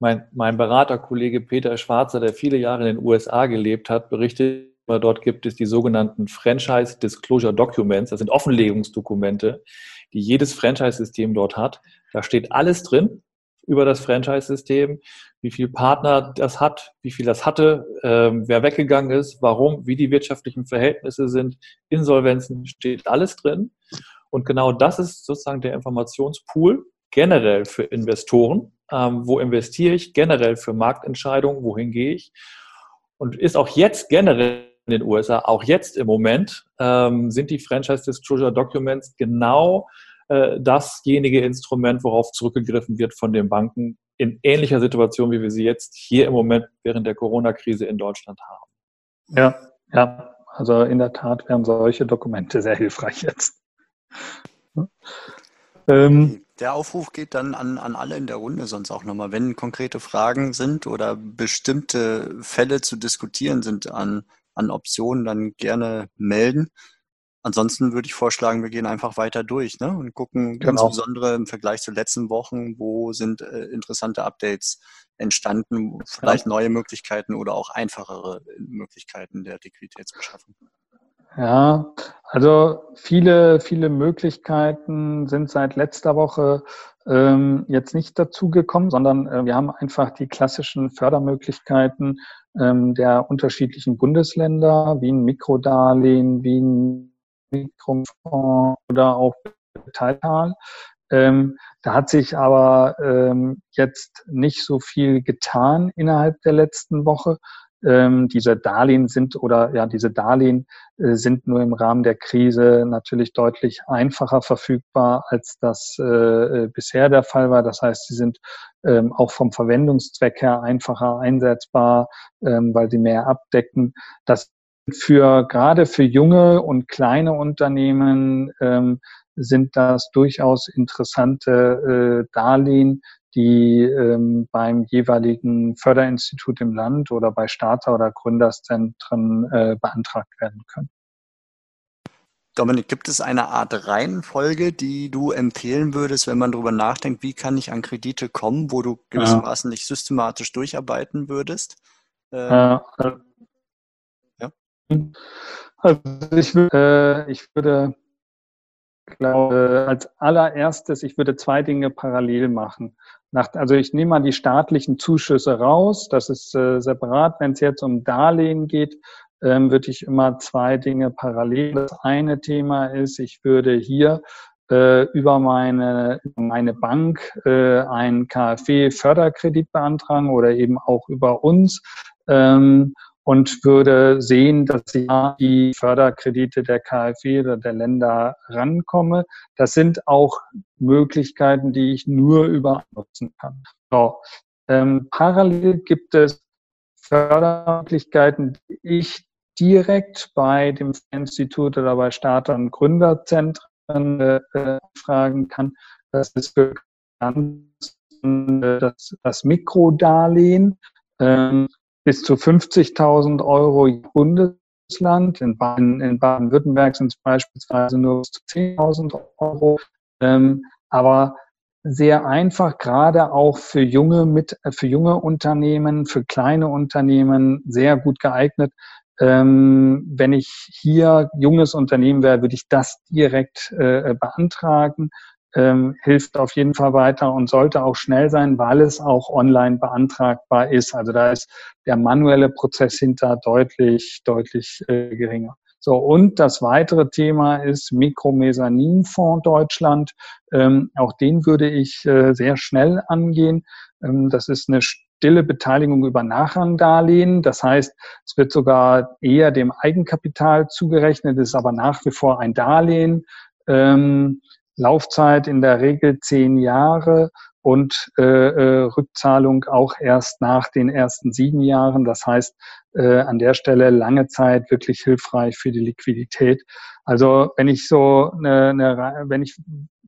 mein, mein Beraterkollege Peter Schwarzer, der viele Jahre in den USA gelebt hat, berichtet, dort gibt es die sogenannten Franchise Disclosure Documents, das sind Offenlegungsdokumente, die jedes Franchise-System dort hat. Da steht alles drin über das Franchise-System, wie viel Partner das hat, wie viel das hatte, ähm, wer weggegangen ist, warum, wie die wirtschaftlichen Verhältnisse sind, Insolvenzen, steht alles drin. Und genau das ist sozusagen der Informationspool generell für Investoren. Ähm, wo investiere ich? Generell für Marktentscheidungen, wohin gehe ich? Und ist auch jetzt generell in den USA, auch jetzt im Moment, ähm, sind die Franchise Disclosure Documents genau äh, dasjenige Instrument, worauf zurückgegriffen wird von den Banken in ähnlicher Situation, wie wir sie jetzt hier im Moment während der Corona-Krise in Deutschland haben. Ja, ja, also in der Tat wären solche Dokumente sehr hilfreich jetzt. Ähm, der Aufruf geht dann an, an alle in der Runde sonst auch nochmal, wenn konkrete Fragen sind oder bestimmte Fälle zu diskutieren sind an, an Optionen, dann gerne melden. Ansonsten würde ich vorschlagen, wir gehen einfach weiter durch ne? und gucken genau. insbesondere im Vergleich zu letzten Wochen, wo sind äh, interessante Updates entstanden, vielleicht ja. neue Möglichkeiten oder auch einfachere Möglichkeiten der Liquiditätsbeschaffung. Ja, also viele, viele Möglichkeiten sind seit letzter Woche ähm, jetzt nicht dazugekommen, sondern äh, wir haben einfach die klassischen Fördermöglichkeiten ähm, der unterschiedlichen Bundesländer, wie ein Mikrodarlehen, wie ein Mikrofonds oder auch Teiltal. Ähm, da hat sich aber ähm, jetzt nicht so viel getan innerhalb der letzten Woche. Ähm, diese Darlehen sind oder ja, diese Darlehen äh, sind nur im Rahmen der Krise natürlich deutlich einfacher verfügbar, als das äh, äh, bisher der Fall war. Das heißt, sie sind ähm, auch vom Verwendungszweck her einfacher einsetzbar, ähm, weil sie mehr abdecken. Das für gerade für junge und kleine Unternehmen ähm, sind das durchaus interessante äh, Darlehen, die ähm, beim jeweiligen Förderinstitut im Land oder bei Starter- oder Gründerzentren äh, beantragt werden können. Dominik, gibt es eine Art Reihenfolge, die du empfehlen würdest, wenn man darüber nachdenkt, wie kann ich an Kredite kommen, wo du gewissermaßen ja. nicht systematisch durcharbeiten würdest? Ähm, ja. ja. Also ich, äh, ich würde glaube, als allererstes, ich würde zwei Dinge parallel machen. Nach, also ich nehme mal die staatlichen Zuschüsse raus, das ist äh, separat. Wenn es jetzt um Darlehen geht, ähm, würde ich immer zwei Dinge parallel. Das eine Thema ist, ich würde hier äh, über meine, meine Bank äh, einen KfW-Förderkredit beantragen oder eben auch über uns. Ähm, und würde sehen, dass ich an die Förderkredite der KfW oder der Länder rankomme. Das sind auch Möglichkeiten, die ich nur über nutzen kann. So. Ähm, parallel gibt es Fördermöglichkeiten, die ich direkt bei dem Institut oder bei Starter- und Gründerzentren äh, fragen kann. Das ist ganz, äh, das, das Mikrodarlehen. Ähm, bis zu 50.000 Euro Bundesland. In Baden-Württemberg sind es beispielsweise nur bis zu 10.000 Euro. Ähm, aber sehr einfach, gerade auch für junge, mit, für junge Unternehmen, für kleine Unternehmen sehr gut geeignet. Ähm, wenn ich hier junges Unternehmen wäre, würde ich das direkt äh, beantragen ähm, hilft auf jeden Fall weiter und sollte auch schnell sein, weil es auch online beantragbar ist. Also da ist der manuelle Prozess hinter deutlich, deutlich äh, geringer. So, und das weitere Thema ist Mikromesaninfonds Deutschland. Ähm, auch den würde ich äh, sehr schnell angehen. Ähm, das ist eine stille Beteiligung über Nachrangdarlehen. Das heißt, es wird sogar eher dem Eigenkapital zugerechnet, ist aber nach wie vor ein Darlehen. Ähm, Laufzeit in der Regel zehn Jahre und äh, äh, Rückzahlung auch erst nach den ersten sieben Jahren. Das heißt, äh, an der Stelle lange Zeit wirklich hilfreich für die Liquidität. Also wenn ich so eine, eine wenn ich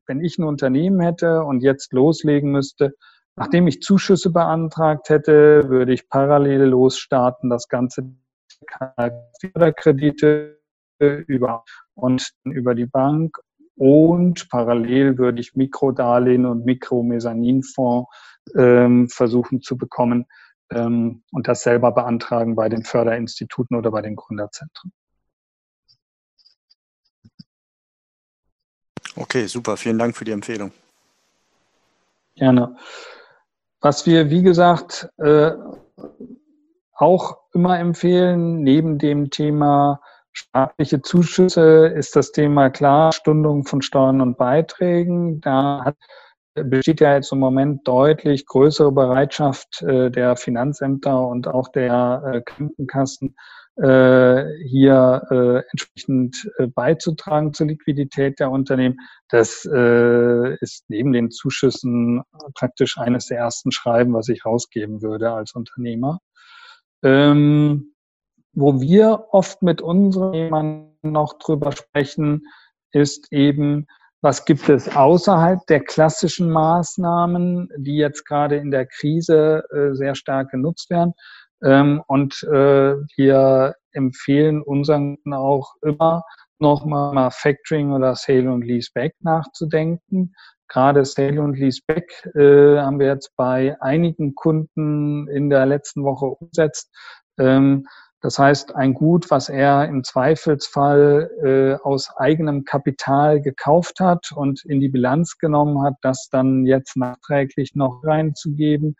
wenn ich ein Unternehmen hätte und jetzt loslegen müsste, nachdem ich Zuschüsse beantragt hätte, würde ich parallel losstarten, das Ganze Förderkredite über und über die Bank und parallel würde ich Mikrodarlehen und Mikromezzaninfonds ähm, versuchen zu bekommen ähm, und das selber beantragen bei den Förderinstituten oder bei den Gründerzentren. Okay, super. Vielen Dank für die Empfehlung. Gerne. Was wir, wie gesagt, äh, auch immer empfehlen, neben dem Thema staatliche Zuschüsse, ist das Thema Klarstundung von Steuern und Beiträgen. Da hat, besteht ja jetzt im Moment deutlich größere Bereitschaft äh, der Finanzämter und auch der äh, Krankenkassen, äh, hier äh, entsprechend äh, beizutragen zur Liquidität der Unternehmen. Das äh, ist neben den Zuschüssen praktisch eines der ersten Schreiben, was ich rausgeben würde als Unternehmer. Ähm, wo wir oft mit unseren Unternehmern noch drüber sprechen, ist eben, was gibt es außerhalb der klassischen Maßnahmen, die jetzt gerade in der Krise äh, sehr stark genutzt werden? Ähm, und äh, wir empfehlen unseren auch immer nochmal mal Factoring oder Sale und Leaseback nachzudenken. Gerade Sale und Leaseback äh, haben wir jetzt bei einigen Kunden in der letzten Woche umgesetzt. Das heißt, ein Gut, was er im Zweifelsfall äh, aus eigenem Kapital gekauft hat und in die Bilanz genommen hat, das dann jetzt nachträglich noch reinzugeben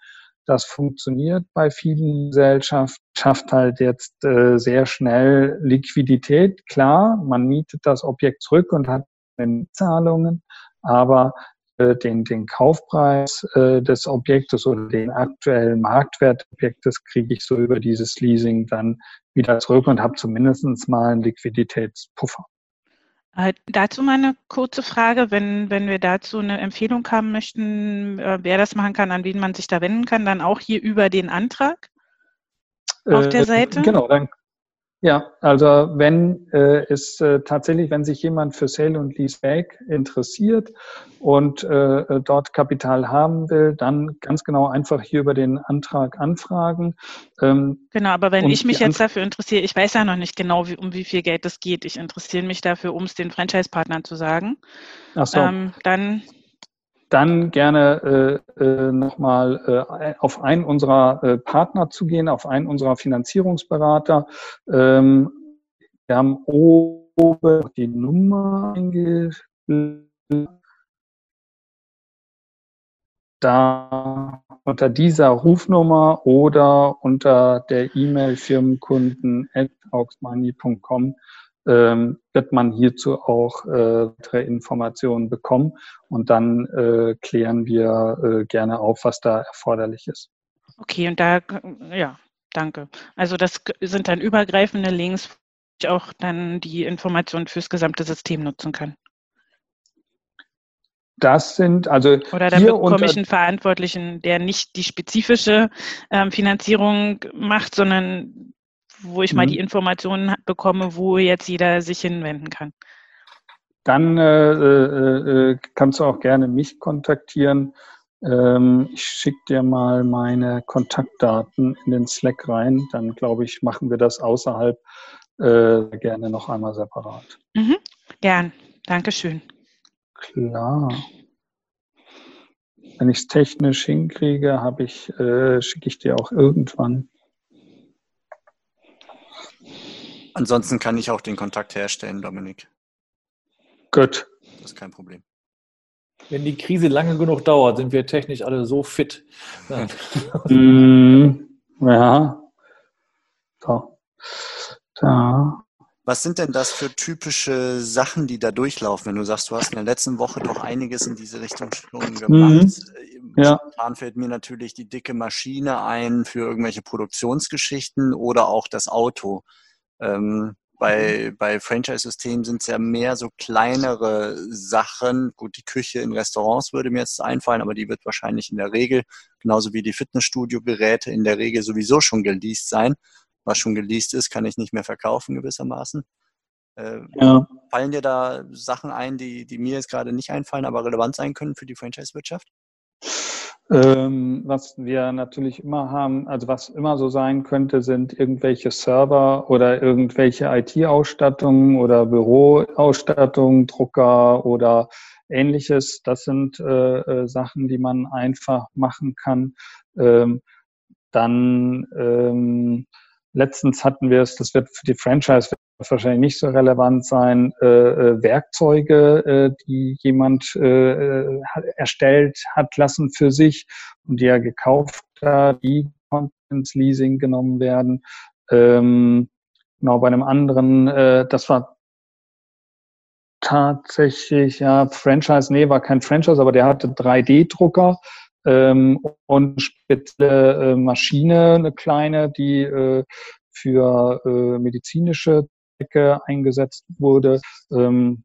das funktioniert bei vielen Gesellschaften, schafft halt jetzt äh, sehr schnell Liquidität. Klar, man mietet das Objekt zurück und hat Zahlungen, aber den, den Kaufpreis äh, des Objektes oder den aktuellen Marktwert des Objektes kriege ich so über dieses Leasing dann wieder zurück und habe zumindest mal einen Liquiditätspuffer. Äh, dazu mal eine kurze Frage, wenn, wenn wir dazu eine Empfehlung haben möchten, äh, wer das machen kann, an wen man sich da wenden kann, dann auch hier über den Antrag auf der äh, Seite? Genau, dann ja, also wenn äh, es äh, tatsächlich, wenn sich jemand für Sale und Leaseback interessiert und äh, äh, dort Kapital haben will, dann ganz genau einfach hier über den Antrag anfragen. Ähm, genau, aber wenn ich mich jetzt dafür interessiere, ich weiß ja noch nicht genau, wie, um wie viel Geld es geht. Ich interessiere mich dafür, um es den Franchise-Partnern zu sagen. Ach so. Ähm, dann dann gerne äh, äh, nochmal äh, auf einen unserer äh, Partner zu gehen, auf einen unserer Finanzierungsberater. Ähm, wir haben oben die Nummer. Da unter dieser Rufnummer oder unter der E-Mail firmenkunden at auxmoney.com ähm, wird man hierzu auch äh, weitere Informationen bekommen und dann äh, klären wir äh, gerne auf, was da erforderlich ist. Okay, und da, ja, danke. Also das sind dann übergreifende Links, wo ich auch dann die Informationen fürs gesamte System nutzen kann. Das sind also. Oder da bekomme ich einen Verantwortlichen, der nicht die spezifische ähm, Finanzierung macht, sondern wo ich mhm. mal die Informationen bekomme, wo jetzt jeder sich hinwenden kann. Dann äh, äh, äh, kannst du auch gerne mich kontaktieren. Ähm, ich schicke dir mal meine Kontaktdaten in den Slack rein. Dann glaube ich, machen wir das außerhalb äh, gerne noch einmal separat. Mhm. Gern. Dankeschön. Klar. Wenn ich es technisch hinkriege, habe ich, äh, schicke ich dir auch irgendwann Ansonsten kann ich auch den Kontakt herstellen, Dominik. Gut. Das ist kein Problem. Wenn die Krise lange genug dauert, sind wir technisch alle so fit. mm, ja. So. Da. Was sind denn das für typische Sachen, die da durchlaufen, wenn du sagst, du hast in der letzten Woche doch einiges in diese Richtung schon gemacht? Mhm. Ja. Spontan fällt mir natürlich die dicke Maschine ein für irgendwelche Produktionsgeschichten oder auch das Auto. Ähm, bei, mhm. bei Franchise-Systemen sind es ja mehr so kleinere Sachen. Gut, die Küche in Restaurants würde mir jetzt einfallen, aber die wird wahrscheinlich in der Regel, genauso wie die Fitnessstudio-Geräte, in der Regel sowieso schon geleast sein. Was schon geleast ist, kann ich nicht mehr verkaufen gewissermaßen. Äh, ja. Fallen dir da Sachen ein, die, die mir jetzt gerade nicht einfallen, aber relevant sein können für die Franchise-Wirtschaft? Ähm, was wir natürlich immer haben, also was immer so sein könnte, sind irgendwelche Server oder irgendwelche IT-Ausstattungen oder Büroausstattungen, Drucker oder ähnliches. Das sind äh, äh, Sachen, die man einfach machen kann. Ähm, dann ähm, letztens hatten wir es, das wird für die Franchise wahrscheinlich nicht so relevant sein, äh, äh, Werkzeuge, äh, die jemand äh, äh erstellt hat lassen für sich und die er gekauft hat, die konnten ins Leasing genommen werden. Ähm, genau, bei einem anderen, äh, das war tatsächlich, ja, Franchise, nee, war kein Franchise, aber der hatte 3D-Drucker ähm, und spezielle äh, Maschine, eine kleine, die äh, für äh, medizinische Zwecke eingesetzt wurde. Ähm,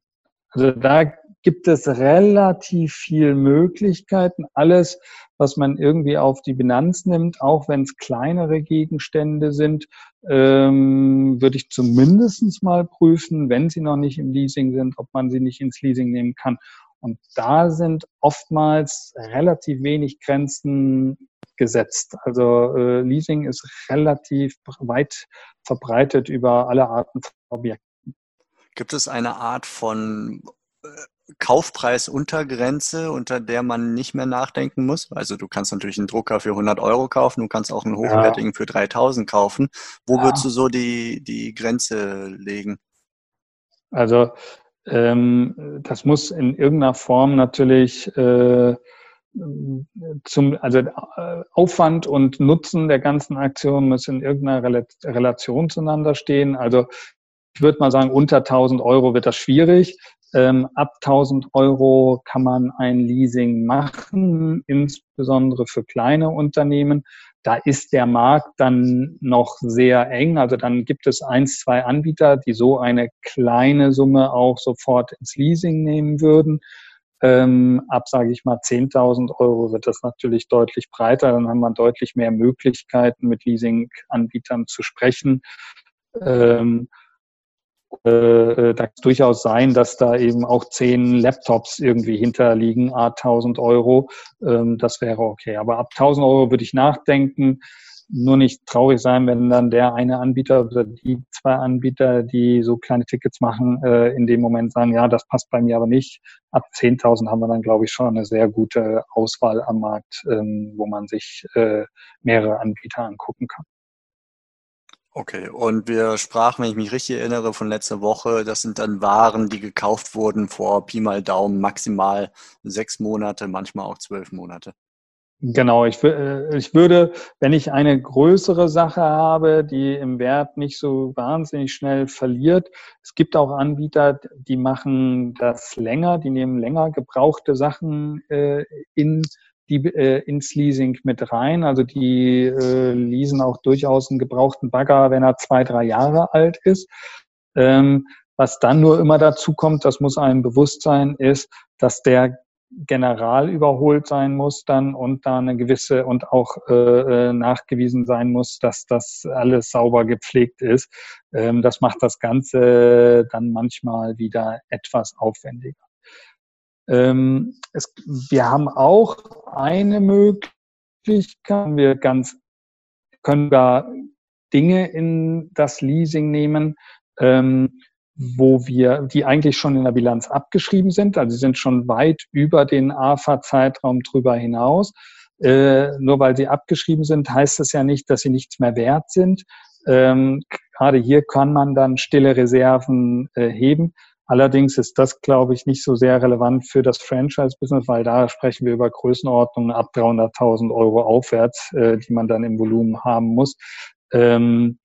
also da gibt es relativ viel Möglichkeiten. Alles, was man irgendwie auf die Bilanz nimmt, auch wenn es kleinere Gegenstände sind, ähm, würde ich zumindest mal prüfen, wenn sie noch nicht im Leasing sind, ob man sie nicht ins Leasing nehmen kann. Und da sind oftmals relativ wenig Grenzen gesetzt. Also äh, Leasing ist relativ weit verbreitet über alle Arten von Objekten. Gibt es eine Art von äh, Kaufpreisuntergrenze, unter der man nicht mehr nachdenken muss? Also du kannst natürlich einen Drucker für 100 Euro kaufen, du kannst auch einen hochwertigen ja. für 3000 kaufen. Wo ja. würdest du so die, die Grenze legen? Also ähm, das muss in irgendeiner Form natürlich äh, zum, also äh, Aufwand und Nutzen der ganzen Aktion müssen in irgendeiner Relation zueinander stehen. Also ich würde mal sagen, unter 1000 Euro wird das schwierig. Ähm, ab 1000 Euro kann man ein Leasing machen, insbesondere für kleine Unternehmen. Da ist der Markt dann noch sehr eng. Also dann gibt es eins, zwei Anbieter, die so eine kleine Summe auch sofort ins Leasing nehmen würden. Ähm, ab, sage ich mal, 10.000 Euro wird das natürlich deutlich breiter. Dann haben wir deutlich mehr Möglichkeiten, mit Leasing-Anbietern zu sprechen. Ähm, äh, da kann es durchaus sein, dass da eben auch zehn Laptops irgendwie hinterliegen, a 1000 Euro. Ähm, das wäre okay. Aber ab 1000 Euro würde ich nachdenken. Nur nicht traurig sein, wenn dann der eine Anbieter oder die zwei Anbieter, die so kleine Tickets machen, äh, in dem Moment sagen, ja, das passt bei mir aber nicht. Ab 10.000 haben wir dann, glaube ich, schon eine sehr gute Auswahl am Markt, ähm, wo man sich äh, mehrere Anbieter angucken kann. Okay, und wir sprachen, wenn ich mich richtig erinnere, von letzter Woche, das sind dann Waren, die gekauft wurden vor Pi mal Daumen, maximal sechs Monate, manchmal auch zwölf Monate. Genau, ich, äh, ich würde, wenn ich eine größere Sache habe, die im Wert nicht so wahnsinnig schnell verliert, es gibt auch Anbieter, die machen das länger, die nehmen länger gebrauchte Sachen äh, in die äh, ins Leasing mit rein. Also die äh, leasen auch durchaus einen gebrauchten Bagger, wenn er zwei, drei Jahre alt ist. Ähm, was dann nur immer dazu kommt, das muss einem bewusst sein, ist, dass der general überholt sein muss dann und da eine gewisse und auch äh, äh nachgewiesen sein muss, dass das alles sauber gepflegt ist. Ähm, das macht das Ganze dann manchmal wieder etwas aufwendiger. Ähm, es, wir haben auch eine Möglichkeit, wir ganz, können da Dinge in das Leasing nehmen, ähm, wo wir, die eigentlich schon in der Bilanz abgeschrieben sind, also sie sind schon weit über den AFA-Zeitraum drüber hinaus. Äh, nur weil sie abgeschrieben sind, heißt das ja nicht, dass sie nichts mehr wert sind. Ähm, gerade hier kann man dann stille Reserven äh, heben. Allerdings ist das, glaube ich, nicht so sehr relevant für das Franchise-Business, weil da sprechen wir über Größenordnungen ab 300.000 Euro aufwärts, äh, die man dann im Volumen haben muss. Ähm,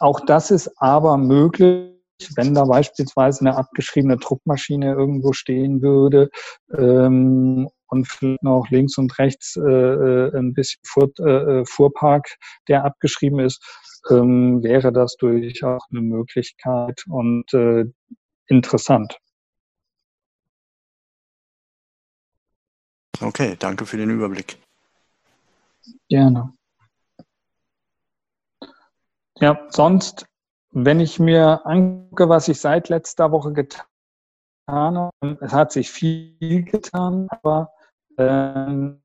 auch das ist aber möglich, wenn da beispielsweise eine abgeschriebene Druckmaschine irgendwo stehen würde ähm, und vielleicht noch links und rechts äh, äh ein bisschen Fuhr, äh, äh, Fuhrpark, der abgeschrieben ist, ähm, wäre das durchaus eine Möglichkeit. Und äh, interessant. Okay, danke für den Überblick. Gerne. Ja, sonst wenn ich mir angucke, was ich seit letzter Woche getan habe, es hat sich viel getan, aber ähm,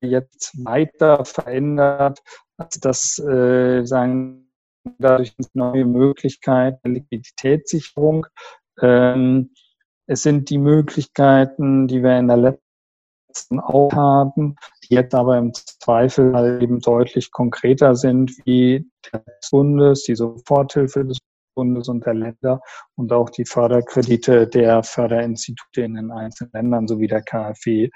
jetzt weiter verändert, als das äh, sagen dadurch neue Möglichkeiten der Liquiditätssicherung. Ähm, es sind die Möglichkeiten, die wir in der letzten auch haben, die jetzt aber im Zweifel halt eben deutlich konkreter sind, wie des Bundes, die Soforthilfe des Bundes und der Länder und auch die Förderkredite der Förderinstitute in den einzelnen Ländern sowie der KfW.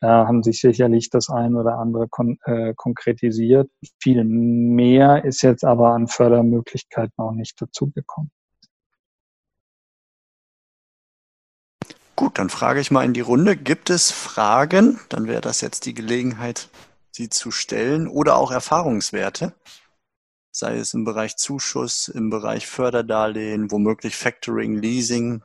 Da haben sich sicherlich das ein oder andere kon äh, konkretisiert. Viel mehr ist jetzt aber an Fördermöglichkeiten auch nicht dazugekommen. Gut, dann frage ich mal in die Runde. Gibt es Fragen? Dann wäre das jetzt die Gelegenheit, sie zu stellen oder auch Erfahrungswerte sei es im Bereich Zuschuss, im Bereich Förderdarlehen, womöglich Factoring, Leasing.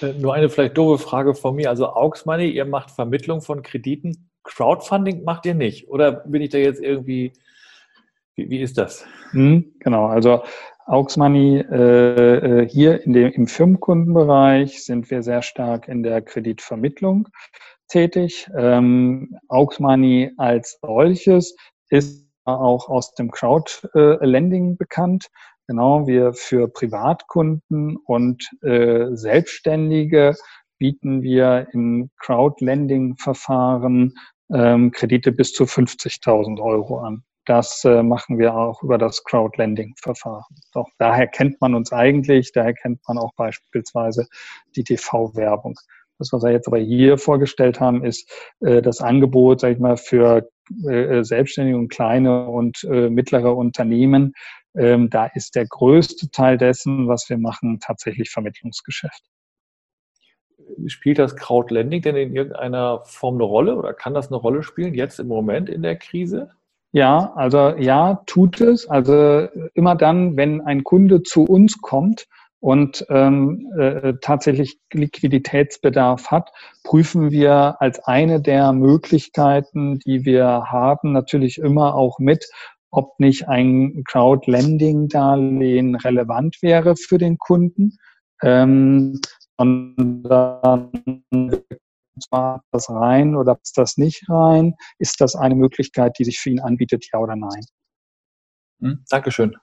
Äh, nur eine vielleicht doofe Frage von mir. Also Aux Money, ihr macht Vermittlung von Krediten. Crowdfunding macht ihr nicht? Oder bin ich da jetzt irgendwie, wie, wie ist das? Hm, genau, also Aux Money äh, äh, hier in dem, im Firmenkundenbereich sind wir sehr stark in der Kreditvermittlung tätig. Ähm, Aux Money als solches ist auch aus dem Crowdlending bekannt. Genau, wir für Privatkunden und äh, Selbstständige bieten wir im Crowdlending-Verfahren ähm, Kredite bis zu 50.000 Euro an. Das äh, machen wir auch über das Crowdlending-Verfahren. Doch daher kennt man uns eigentlich, daher kennt man auch beispielsweise die TV-Werbung. Das, was wir jetzt aber hier vorgestellt haben, ist äh, das Angebot, sage ich mal, für äh, Selbstständige und kleine und äh, mittlere Unternehmen. Ähm, da ist der größte Teil dessen, was wir machen, tatsächlich Vermittlungsgeschäft. Spielt das Crowdlending denn in irgendeiner Form eine Rolle oder kann das eine Rolle spielen jetzt im Moment in der Krise? Ja, also ja, tut es. Also immer dann, wenn ein Kunde zu uns kommt und ähm, äh, tatsächlich Liquiditätsbedarf hat, prüfen wir als eine der Möglichkeiten, die wir haben, natürlich immer auch mit, ob nicht ein Crowdlending-Darlehen relevant wäre für den Kunden. Ähm, und zwar das rein oder ist das nicht rein? Ist das eine Möglichkeit, die sich für ihn anbietet, ja oder nein? Hm, Dankeschön.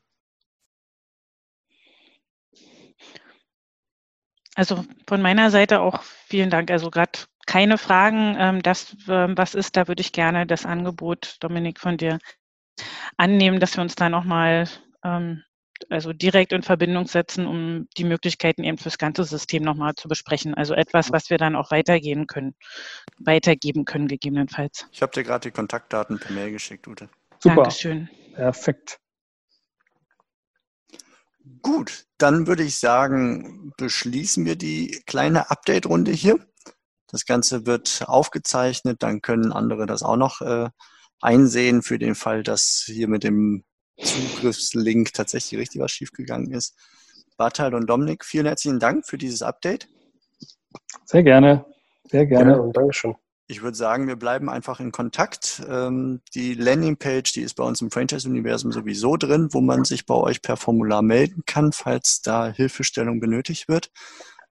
Also von meiner Seite auch vielen Dank. Also gerade keine Fragen. Ähm, das, ähm, was ist, da würde ich gerne das Angebot, Dominik, von dir annehmen, dass wir uns da nochmal ähm, also direkt in Verbindung setzen, um die Möglichkeiten eben fürs ganze System nochmal zu besprechen. Also etwas, was wir dann auch weitergehen können, weitergeben können, gegebenenfalls. Ich habe dir gerade die Kontaktdaten per Mail geschickt, Ute. Super. Dankeschön. Perfekt. Gut, dann würde ich sagen, beschließen wir die kleine Update-Runde hier. Das Ganze wird aufgezeichnet, dann können andere das auch noch äh, einsehen für den Fall, dass hier mit dem Zugriffslink tatsächlich richtig was schiefgegangen ist. Bartal und Dominik, vielen herzlichen Dank für dieses Update. Sehr gerne. Sehr gerne ja, und Dankeschön ich würde sagen, wir bleiben einfach in Kontakt. Ähm, die Landingpage, die ist bei uns im Franchise-Universum sowieso drin, wo man sich bei euch per Formular melden kann, falls da Hilfestellung benötigt wird.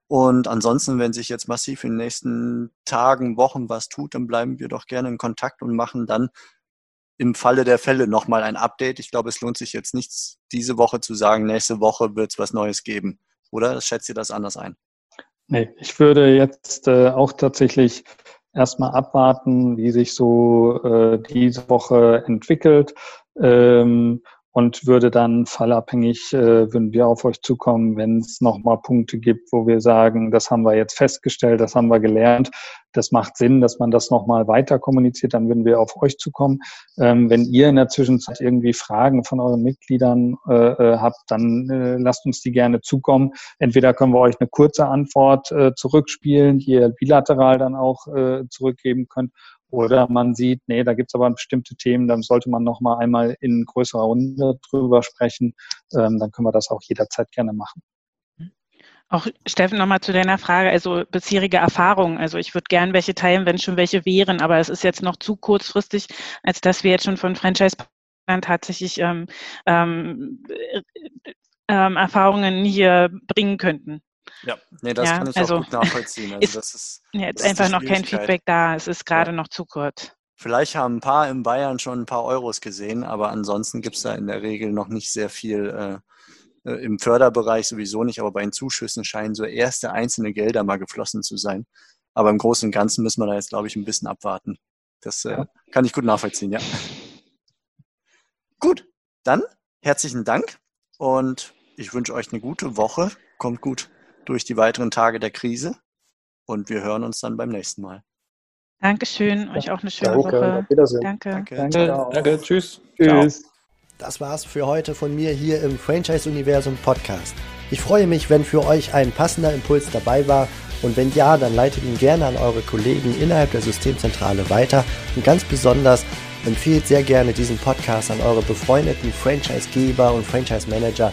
Und ansonsten, wenn sich jetzt massiv in den nächsten Tagen, Wochen was tut, dann bleiben wir doch gerne in Kontakt und machen dann im Falle der Fälle nochmal ein Update. Ich glaube, es lohnt sich jetzt nichts, diese Woche zu sagen, nächste Woche wird es was Neues geben. Oder schätzt ihr das anders ein? Nee, ich würde jetzt äh, auch tatsächlich erstmal abwarten, wie sich so äh, diese Woche entwickelt. Ähm, und würde dann fallabhängig, äh, würden wir auf euch zukommen, wenn es nochmal Punkte gibt, wo wir sagen, das haben wir jetzt festgestellt, das haben wir gelernt, das macht Sinn, dass man das nochmal weiter kommuniziert, dann würden wir auf euch zukommen. Ähm, wenn ihr in der Zwischenzeit irgendwie Fragen von euren Mitgliedern äh, äh, habt, dann äh, lasst uns die gerne zukommen. Entweder können wir euch eine kurze Antwort äh, zurückspielen, die ihr bilateral dann auch äh, zurückgeben könnt, oder man sieht, nee, da gibt es aber bestimmte Themen, dann sollte man noch mal einmal in größerer Runde drüber sprechen. Ähm, dann können wir das auch jederzeit gerne machen. Auch Steffen, nochmal zu deiner Frage, also bisherige Erfahrungen. Also ich würde gern welche teilen, wenn schon welche wären, aber es ist jetzt noch zu kurzfristig, als dass wir jetzt schon von Franchise tatsächlich ähm, ähm, ähm, Erfahrungen hier bringen könnten. Ja, nee, das ja, kann ich also, auch gut nachvollziehen. Also ist, das ist, jetzt das einfach noch kein Feedback da. Es ist gerade ja. noch zu kurz. Vielleicht haben ein paar in Bayern schon ein paar Euros gesehen, aber ansonsten gibt es da in der Regel noch nicht sehr viel äh, äh, im Förderbereich sowieso nicht, aber bei den Zuschüssen scheinen so erste einzelne Gelder mal geflossen zu sein. Aber im Großen und Ganzen müssen wir da jetzt, glaube ich, ein bisschen abwarten. Das äh, kann ich gut nachvollziehen, ja. Gut, dann herzlichen Dank und ich wünsche euch eine gute Woche. Kommt gut durch die weiteren Tage der Krise und wir hören uns dann beim nächsten Mal. Dankeschön, euch auch eine schöne Danke. Woche. Danke. Danke. Danke. Danke. Tschüss. Tschüss. Das war's für heute von mir hier im Franchise-Universum Podcast. Ich freue mich, wenn für euch ein passender Impuls dabei war und wenn ja, dann leitet ihn gerne an eure Kollegen innerhalb der Systemzentrale weiter und ganz besonders empfehlt sehr gerne diesen Podcast an eure befreundeten Franchise-Geber und Franchise-Manager,